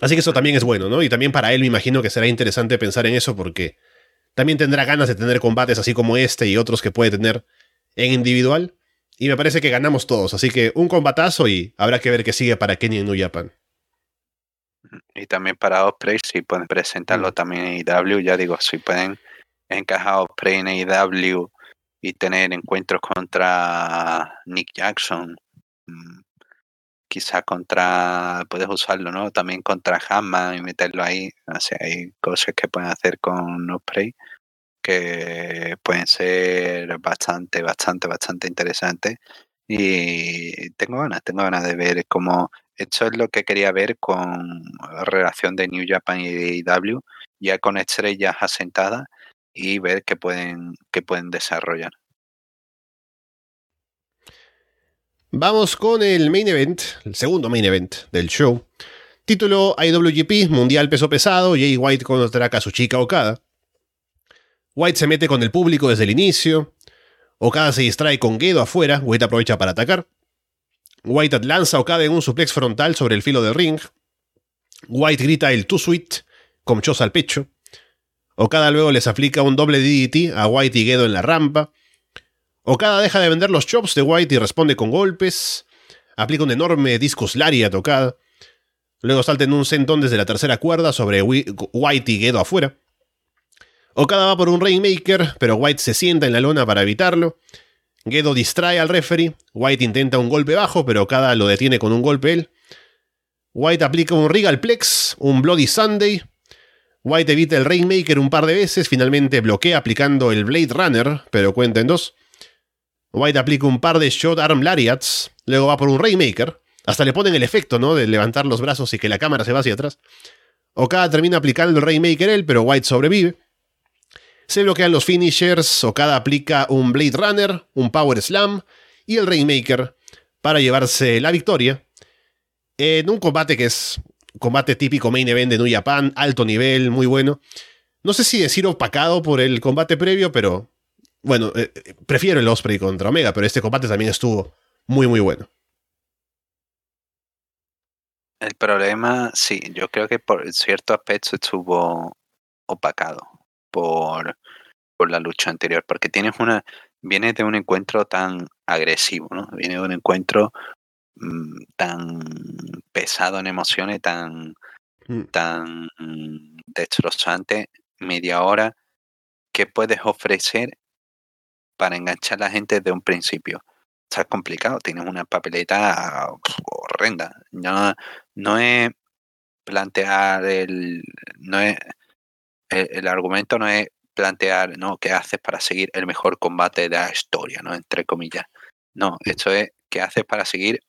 Así que eso también es bueno, ¿no? Y también para él me imagino que será interesante pensar en eso porque también tendrá ganas de tener combates así como este y otros que puede tener en individual. Y me parece que ganamos todos, así que un combatazo y habrá que ver qué sigue para Kenny en New Japan. Y también para Osprey, si pueden presentarlo mm. también en IW, ya digo, si pueden encajado pre en AEW y tener encuentros contra Nick Jackson, mm, quizá contra, puedes usarlo, ¿no? También contra Hamman y meterlo ahí. O hay cosas que pueden hacer con Osprey que pueden ser bastante, bastante, bastante interesantes. Y tengo ganas, tengo ganas de ver cómo esto es lo que quería ver con la relación de New Japan y AEW, ya con estrellas asentadas y ver qué pueden, qué pueden desarrollar. Vamos con el main event, el segundo main event del show. Título IWGP Mundial Peso Pesado, Jay White contra Kazuchika Okada. White se mete con el público desde el inicio. Okada se distrae con Gedo afuera, White aprovecha para atacar. White lanza Okada en un suplex frontal sobre el filo del ring. White grita el Too Sweet, con choza al pecho. Okada luego les aplica un doble DDT a White y Gedo en la rampa. Okada deja de vender los chops de White y responde con golpes. Aplica un enorme discus lariat a Okada. Luego salta en un sentón desde la tercera cuerda sobre White y Gedo afuera. Okada va por un Rainmaker, pero White se sienta en la lona para evitarlo. Gedo distrae al referee. White intenta un golpe bajo, pero Okada lo detiene con un golpe él. White aplica un Regal Plex, un Bloody Sunday, White evita el Rainmaker un par de veces, finalmente bloquea aplicando el Blade Runner, pero cuenta en dos. White aplica un par de Shot Arm Lariats, luego va por un Rainmaker, hasta le ponen el efecto, ¿no? De levantar los brazos y que la cámara se va hacia atrás. Okada termina aplicando el Rainmaker él, pero White sobrevive. Se bloquean los finishers, Okada aplica un Blade Runner, un Power Slam y el Rainmaker para llevarse la victoria. En un combate que es combate típico main event de New Japan, alto nivel, muy bueno. No sé si decir opacado por el combate previo, pero bueno, eh, prefiero el Osprey contra Omega, pero este combate también estuvo muy, muy bueno. El problema, sí, yo creo que por cierto aspecto estuvo opacado por, por la lucha anterior, porque tienes una, viene de un encuentro tan agresivo, ¿no? Viene de un encuentro Mm, tan pesado en emociones, tan, mm. tan destrozante, media hora, ¿qué puedes ofrecer para enganchar a la gente desde un principio? Está complicado, tienes una papeleta horrenda. No, no es plantear el. No es, el, argumento no es plantear no qué haces para seguir el mejor combate de la historia, ¿no? Entre comillas. No, esto es qué haces para seguir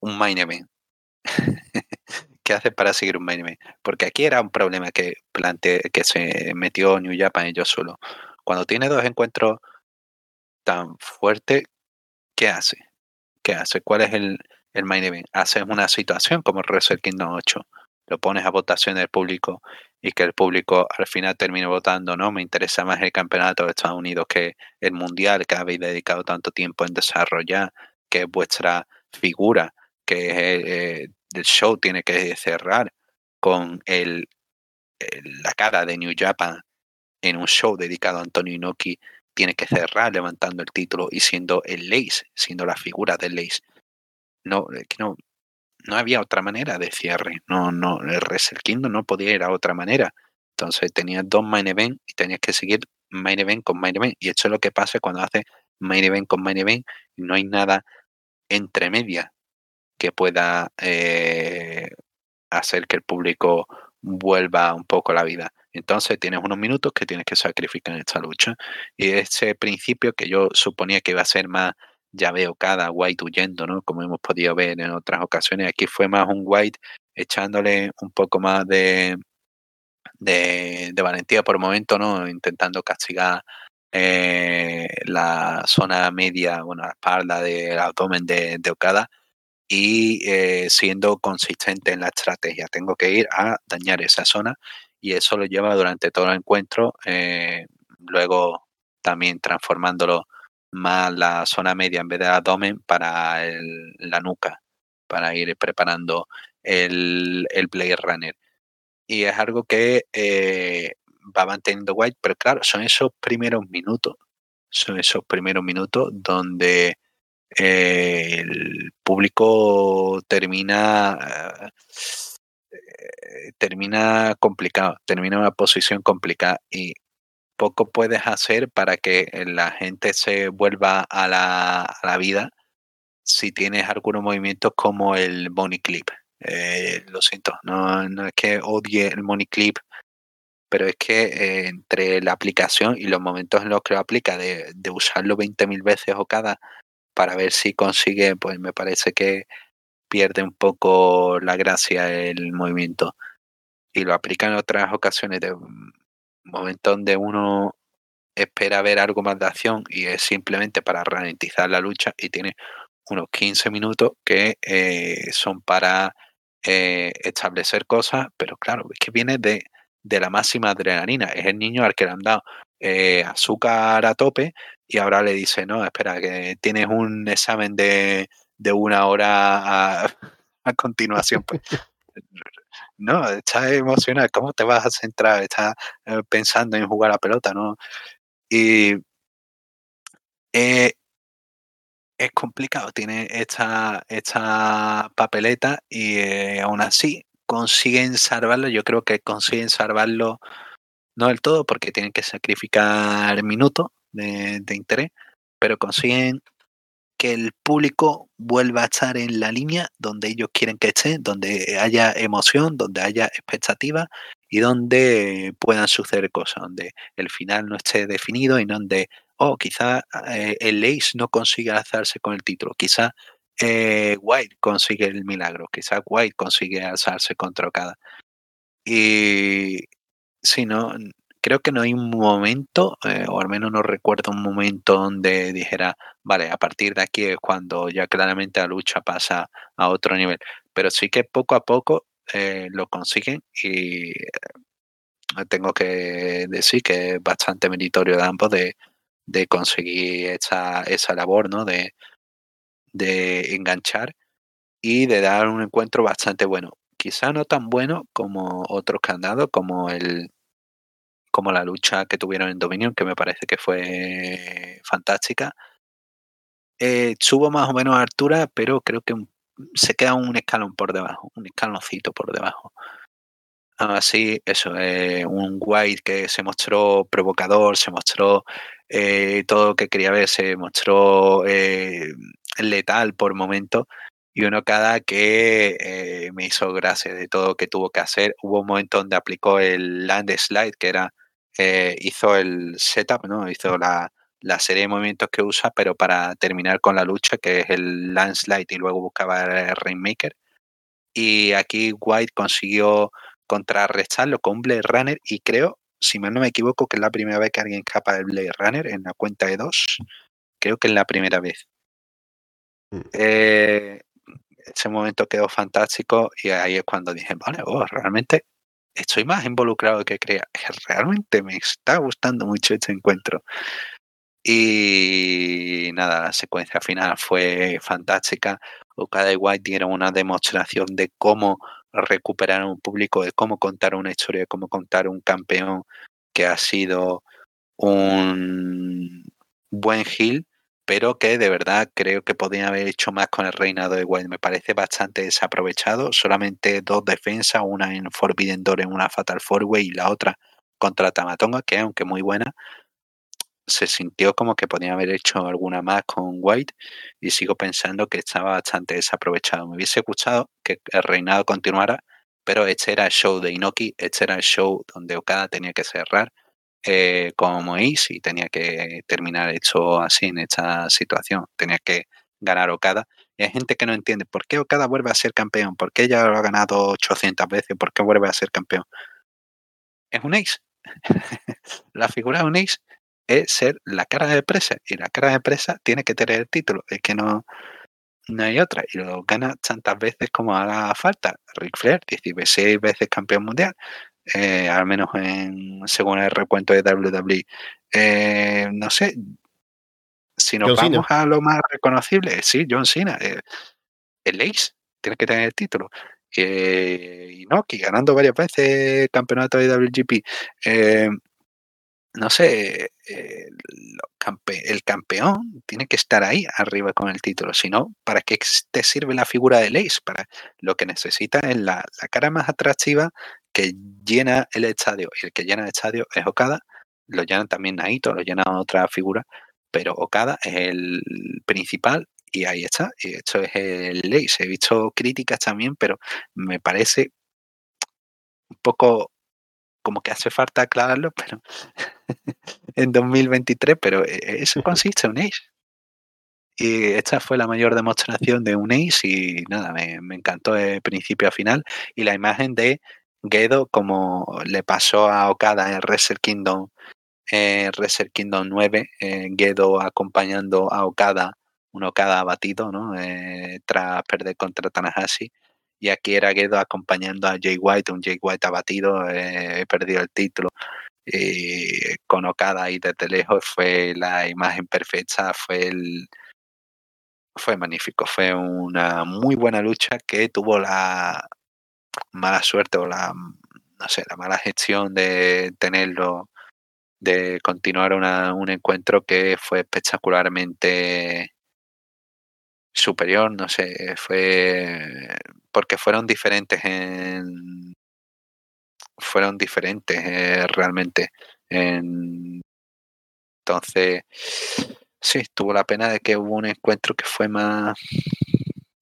un main event. <laughs> ¿Qué hace para seguir un main event? Porque aquí era un problema que plante, que se metió New Japan ellos solo. Cuando tiene dos encuentros tan fuertes, ¿qué hace? ¿qué hace? ¿Cuál es el, el main event? Haces una situación como Wrestle Kingdom 8, lo pones a votación del público y que el público al final termine votando, ¿no? Me interesa más el campeonato de Estados Unidos que el mundial que habéis dedicado tanto tiempo en desarrollar, que es vuestra figura, que eh, el show tiene que cerrar con el, la cara de New Japan en un show dedicado a Antonio Inoki tiene que cerrar levantando el título y siendo el Lace, siendo la figura del Lace. No, no, no había otra manera de cierre. No, no, el Wrestle Kingdom no podía ir a otra manera. Entonces tenías dos main event y tenías que seguir main event con main event. Y eso es lo que pasa cuando haces main event con main event no hay nada entre media que pueda eh, hacer que el público vuelva un poco la vida. Entonces tienes unos minutos que tienes que sacrificar en esta lucha. Y ese principio que yo suponía que iba a ser más, ya veo cada White huyendo, ¿no? Como hemos podido ver en otras ocasiones. Aquí fue más un White echándole un poco más de, de, valentía por el momento, ¿no? Intentando castigar eh, la zona media, bueno, la espalda del abdomen de, de Okada y eh, siendo consistente en la estrategia. Tengo que ir a dañar esa zona y eso lo lleva durante todo el encuentro, eh, luego también transformándolo más la zona media en vez de abdomen para la nuca, para ir preparando el, el Blade Runner. Y es algo que eh, va manteniendo White, pero claro, son esos primeros minutos, son esos primeros minutos donde eh, el público termina eh, termina complicado, termina una posición complicada y poco puedes hacer para que la gente se vuelva a la, la vida si tienes algunos movimientos como el money clip. Eh, lo siento, no, es que odie el money clip, pero es que entre la aplicación y los momentos en los que lo aplica, de, de usarlo 20.000 veces o cada para ver si consigue, pues me parece que pierde un poco la gracia el movimiento. Y lo aplica en otras ocasiones de un momento donde uno espera ver algo más de acción y es simplemente para ralentizar la lucha y tiene unos 15 minutos que eh, son para eh, establecer cosas, pero claro, es que viene de, de, la máxima adrenalina. Es el niño al que le han dado eh, azúcar a tope y ahora le dice, no, espera, que tienes un examen de, de una hora a, continuación. Pues, no, estás emocionado, ¿cómo te vas a centrar? Estás eh, pensando en jugar a pelota, ¿no? Y eh, es complicado, tiene esta, esta papeleta y eh, aún así consiguen salvarlo. Yo creo que consiguen salvarlo no del todo porque tienen que sacrificar minutos, de, interés, pero consiguen que el público vuelva a estar en la línea donde ellos quieren que esté, donde haya emoción, donde haya expectativa y donde puedan suceder cosas, donde el final no esté definido y donde, oh, quizá eh, el Ace no consiga alzarse con el título, quizá eh, White consigue el milagro, quizá White consigue alzarse contra Okada. Y si no, creo que no hay un momento, eh, o al menos no recuerdo un momento donde dijera, vale, a partir de aquí es cuando ya claramente la lucha pasa a otro nivel. Pero sí que poco a poco eh, lo consiguen y eh, tengo que decir que es bastante meritorio de ambos de, conseguir esa, esa labor, ¿no? De, de enganchar y de dar un encuentro bastante bueno. Quizá no tan bueno como otros que han dado, como el, como la lucha que tuvieron en Dominion, que me parece que fue fantástica. Eh, subo más o menos a altura, pero creo que se queda un escalón por debajo, un escaloncito por debajo. Así, eso, eh, un White que se mostró provocador, se mostró eh, todo lo que quería ver, se mostró letal por momento y uno cada que me hizo gracia de todo lo que tuvo que hacer. Hubo un momento donde aplicó el land slide, que era eh, hizo el setup, ¿no? Hizo la, serie de movimientos que usa, pero para terminar con la lucha, que es el landslide y luego buscaba el Rainmaker. Y aquí White consiguió contrarrestarlo con Blade Runner y creo, si mal no me equivoco, que es la primera vez que alguien escapa del Blade Runner en la cuenta de dos. Creo que es la primera vez. Mm. Eh, ese momento quedó fantástico y ahí es cuando dije, vale, oh, realmente estoy más involucrado que creía. Realmente me está gustando mucho este encuentro. Y nada, la secuencia final fue fantástica. Okada y White dieron una demostración de cómo recuperar un público, de cómo contar una historia, de cómo contar un campeón que ha sido un buen heel pero que de verdad creo que podían haber hecho más con el reinado de White. Me parece bastante desaprovechado. Solamente dos defensas, una en Forbidden Door en una Fatal Four Way y la otra contra Tamatonga, que aunque muy buena, se sintió como que podían haber hecho alguna más con White y sigo pensando que estaba bastante desaprovechado. Me hubiese gustado que el reinado continuara, pero este era el show de Inoki, este era el show donde Okada tenía que cerrar eh, como Ace y tenía que terminar hecho así en esta situación. Tenía que ganar Okada. Y hay gente que no entiende por qué Okada vuelve a ser campeón, por qué ya lo ha ganado 800 veces, por qué vuelve a ser campeón. Es un Ace. <laughs> la figura de un Ace es ser la cara de empresa y la cara de empresa tiene que tener el título. Es que no, no hay otra. Y lo gana tantas veces como haga falta. Ric Flair, 16 veces campeón mundial. Eh, al menos en, según el recuento de WWE. Eh, no sé, si nos vamos a lo más reconocible, sí, John Cena, eh, el Ace, tiene que tener el título. y no, que ganando varias veces campeonato de WGP no sé, eh, el campeón tiene que estar ahí arriba con el título. Si no, ¿para qué te sirve la figura de Ace? Para lo que necesita es la, cara más atractiva que llena el estadio. Y el que llena el estadio es Okada. Lo llenan también Naito, lo llena otra figura. Pero Okada es el principal y ahí está. Y esto es el Ace. He visto críticas también, pero me parece un poco como que hace falta aclararlo, <laughs> pero en 2023, pero e, eso consiste en un Ace. Y esta fue la mayor demostración de un Ace y nada, me, encantó de principio a final. Y la imagen de Gedo, como le pasó a Okada en Wrestle Kingdom, Wrestle Kingdom 9, eh, Gedo acompañando a Okada, un Okada abatido, ¿no? Eh, tras perder contra Tanahashi y aquí era Gedo acompañando a Jay White, un Jay White abatido, eh, he perdido el título. Y con Okada ahí desde lejos fue la imagen perfecta, fue el fue magnífico, fue una muy buena lucha que tuvo la mala suerte o la no sé, la mala gestión de tenerlo, de continuar un encuentro que fue espectacularmente superior, no sé, fue porque fueron diferentes en fueron diferentes eh, realmente. En, entonces sí tuvo la pena de que hubo un encuentro que fue más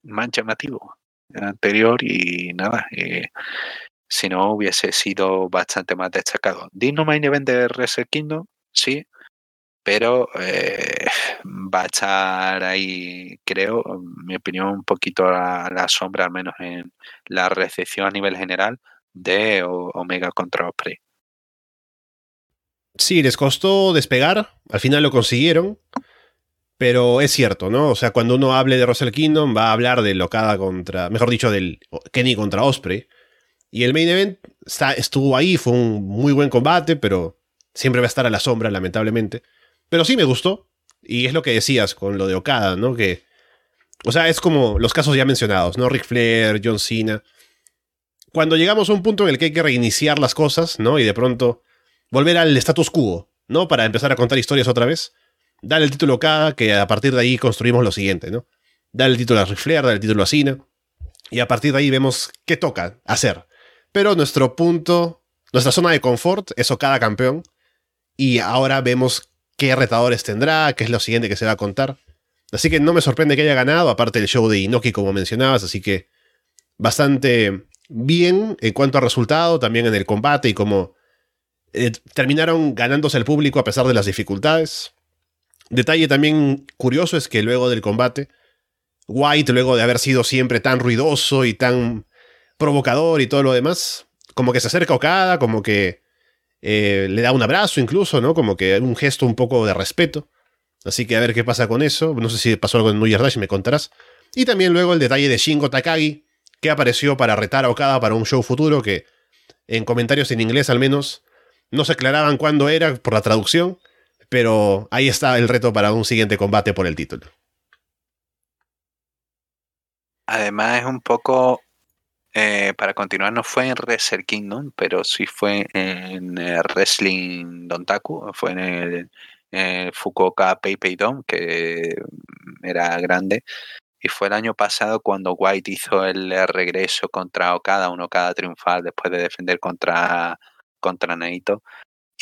más llamativo anterior y nada eh, si no hubiese sido bastante más destacado digno main event de Wrestle Kingdom sí pero eh, va a estar ahí, creo, en mi opinión, un poquito a la sombra, al menos en la recepción a nivel general de Omega contra Osprey. Sí, les costó despegar, al final lo consiguieron, pero es cierto, ¿no? O sea, cuando uno hable de Russell Kingdom va a hablar de Locada contra, mejor dicho, del Kenny contra Osprey. Y el main event está, estuvo ahí, fue un muy buen combate, pero siempre va a estar a la sombra, lamentablemente. Pero sí me gustó. Y es lo que decías con lo de Okada, ¿no? Que. O sea, es como los casos ya mencionados, ¿no? Ric Flair, John Cena. Cuando llegamos a un punto en el que hay que reiniciar las cosas, ¿no? Y de pronto volver al status quo, ¿no? Para empezar a contar historias otra vez. Dar el título a Okada, que a partir de ahí construimos lo siguiente, ¿no? Dar el título a Ric Flair, dar el título a Cena. Y a partir de ahí vemos qué toca hacer. Pero nuestro punto, nuestra zona de confort es Okada campeón. Y ahora vemos qué retadores tendrá, qué es lo siguiente que se va a contar. Así que no me sorprende que haya ganado, aparte del show de Inoki como mencionabas, así que bastante bien en cuanto a resultado, también en el combate y cómo eh, terminaron ganándose el público a pesar de las dificultades. Detalle también curioso es que luego del combate, White, luego de haber sido siempre tan ruidoso y tan provocador y todo lo demás, como que se acerca a Okada, como que eh, le da un abrazo incluso, ¿no? Como que un gesto un poco de respeto. Así que a ver qué pasa con eso. No sé si pasó algo en New Year's Dash, me contarás. Y también luego el detalle de Shingo Takagi, que apareció para retar a Okada para un show futuro que, en comentarios en inglés al menos, no se aclaraban cuándo era por la traducción, pero ahí está el reto para un siguiente combate por el título. Además es un poco, eh, para continuar, no fue en Wrestle Kingdom, pero sí fue en Wrestling Dontaku, fue en el, Fukuoka PayPay Dome, que era grande. Y fue el año pasado cuando White hizo el regreso contra Okada, un Okada triunfal después de defender contra, contra Naito.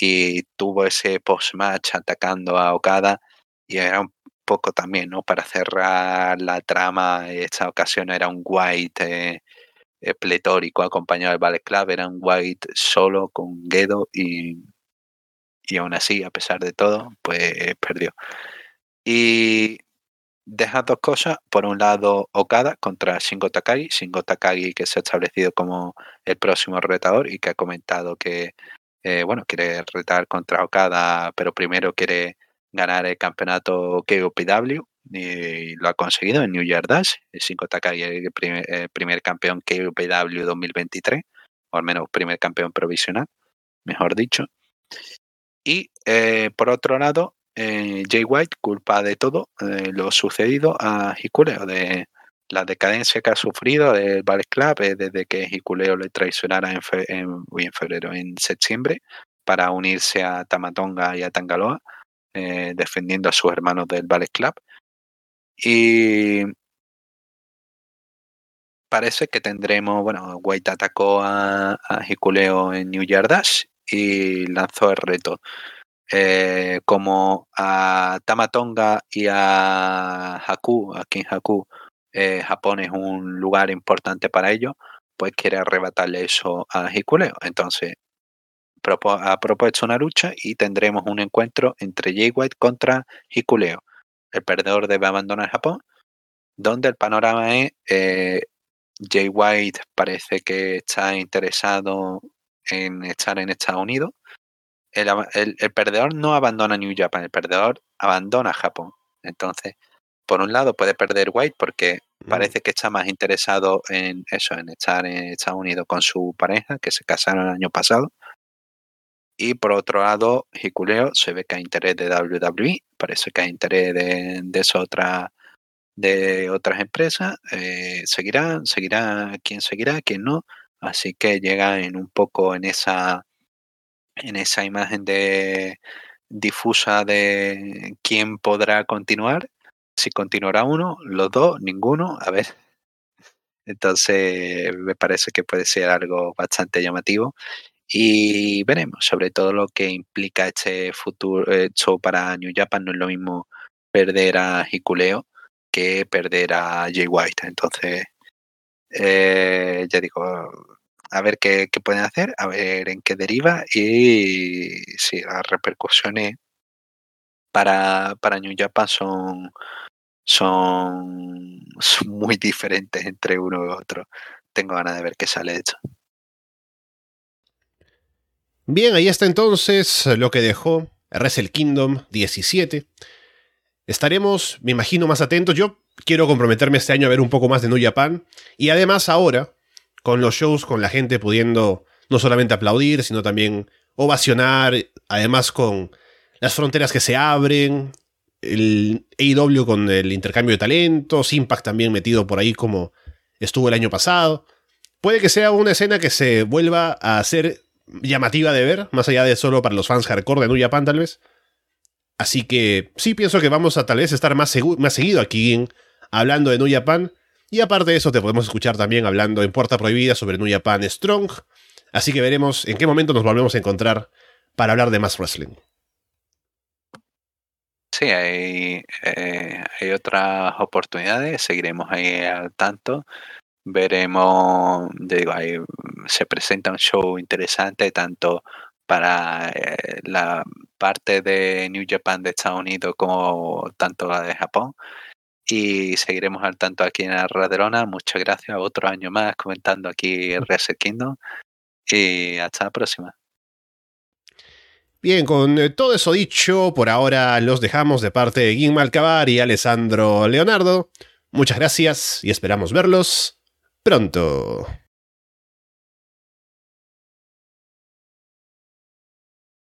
Y tuvo ese post-match atacando a Okada. Y era un poco también, ¿no? Para cerrar la trama, esta ocasión era un White eh, eh, pletórico acompañado del Ballet Club, era un White solo con Gedo y, aún así, a pesar de todo, pues perdió. Y deja dos cosas. Por un lado, Okada contra Shingo Takagi. Shingo Takagi que se ha establecido como el próximo retador y que ha comentado que, eh, bueno, quiere retar contra Okada, pero primero quiere ganar el campeonato KOPW y lo ha conseguido en New Year Dash. Shingo Takagi el primer, el primer campeón KOPW 2023, o al menos primer campeón provisional, mejor dicho. Y eh, por otro lado, eh, Jay White culpa de todo eh, lo sucedido a Hikuleo, de la decadencia que ha sufrido del Ballet Club desde que Hikuleo le traicionara en, en, febrero, en septiembre, para unirse a Tamatonga y a Tangaloa, defendiendo a sus hermanos del Ballet Club. Y parece que tendremos, bueno, White atacó a, a Hikuleo en New Year Dash y lanzó el reto. Eh, como a Tamatonga y a Haku, aquí en Haku, eh, Japón es un lugar importante para ellos, pues quiere arrebatarle eso a Hikuleo. Entonces, ha propuesto una lucha y tendremos un encuentro entre Jay White contra Hikuleo. El perdedor debe abandonar Japón, donde el panorama es eh, Jay White parece que está interesado en estar en Estados Unidos. El, perdedor no abandona New Japan, el perdedor abandona Japón. Entonces, por un lado puede perder White porque parece que está más interesado en eso, en estar en Estados Unidos con su pareja, que se casaron el año pasado. Y por otro lado, Hikuleo se ve que hay interés de WWE, parece que hay interés de, de otra, de otras empresas. Eh, seguirán, seguirá quien seguirá, quien no. Así que llega en un poco en esa, en esa imagen de difusa de quién podrá continuar. Si continuará uno, los dos, ninguno, a ver. Entonces me parece que puede ser algo bastante llamativo y veremos sobre todo lo que implica este futuro show para New Japan. No es lo mismo perder a Hikuleo que perder a Jay White. Entonces, eh, ya digo, a ver qué, pueden hacer, a ver en qué deriva y si las repercusiones para, para New Japan son, <laughs> son, muy diferentes entre uno y otro. Tengo ganas de ver qué sale de hecho. Bien, ahí está entonces lo que dejó Wrestle Kingdom 17. Estaremos, me imagino, más atentos. Yo quiero comprometerme este año a ver un poco más de New Japan. Y además ahora, con los shows, con la gente pudiendo no solamente aplaudir, sino también ovacionar, además con las fronteras que se abren, el AEW con el intercambio de talentos, Impact también metido por ahí como estuvo el año pasado. Puede que sea una escena que se vuelva a ser llamativa de ver, más allá de solo para los fans hardcore de New Japan tal vez. Así que sí pienso que vamos a tal vez estar más, más seguido aquí hablando de New Japan y aparte de eso, te podemos escuchar también hablando en Puerta Prohibida sobre New Japan Strong. Así que veremos en qué momento nos volvemos a encontrar para hablar de más wrestling. Sí, hay, eh, hay otras oportunidades, seguiremos ahí al tanto. Veremos, digo, ahí se presenta un show interesante tanto para eh, la parte de New Japan de Estados Unidos como tanto la de Japón y seguiremos al tanto aquí en Raderona. Muchas gracias. Otro año más comentando aquí Reset Kingdom y hasta la próxima. Bien, con eh, todo eso dicho, por ahora los dejamos de parte de Guim Malcabar y Alessandro Leonardo. Muchas gracias y esperamos verlos pronto.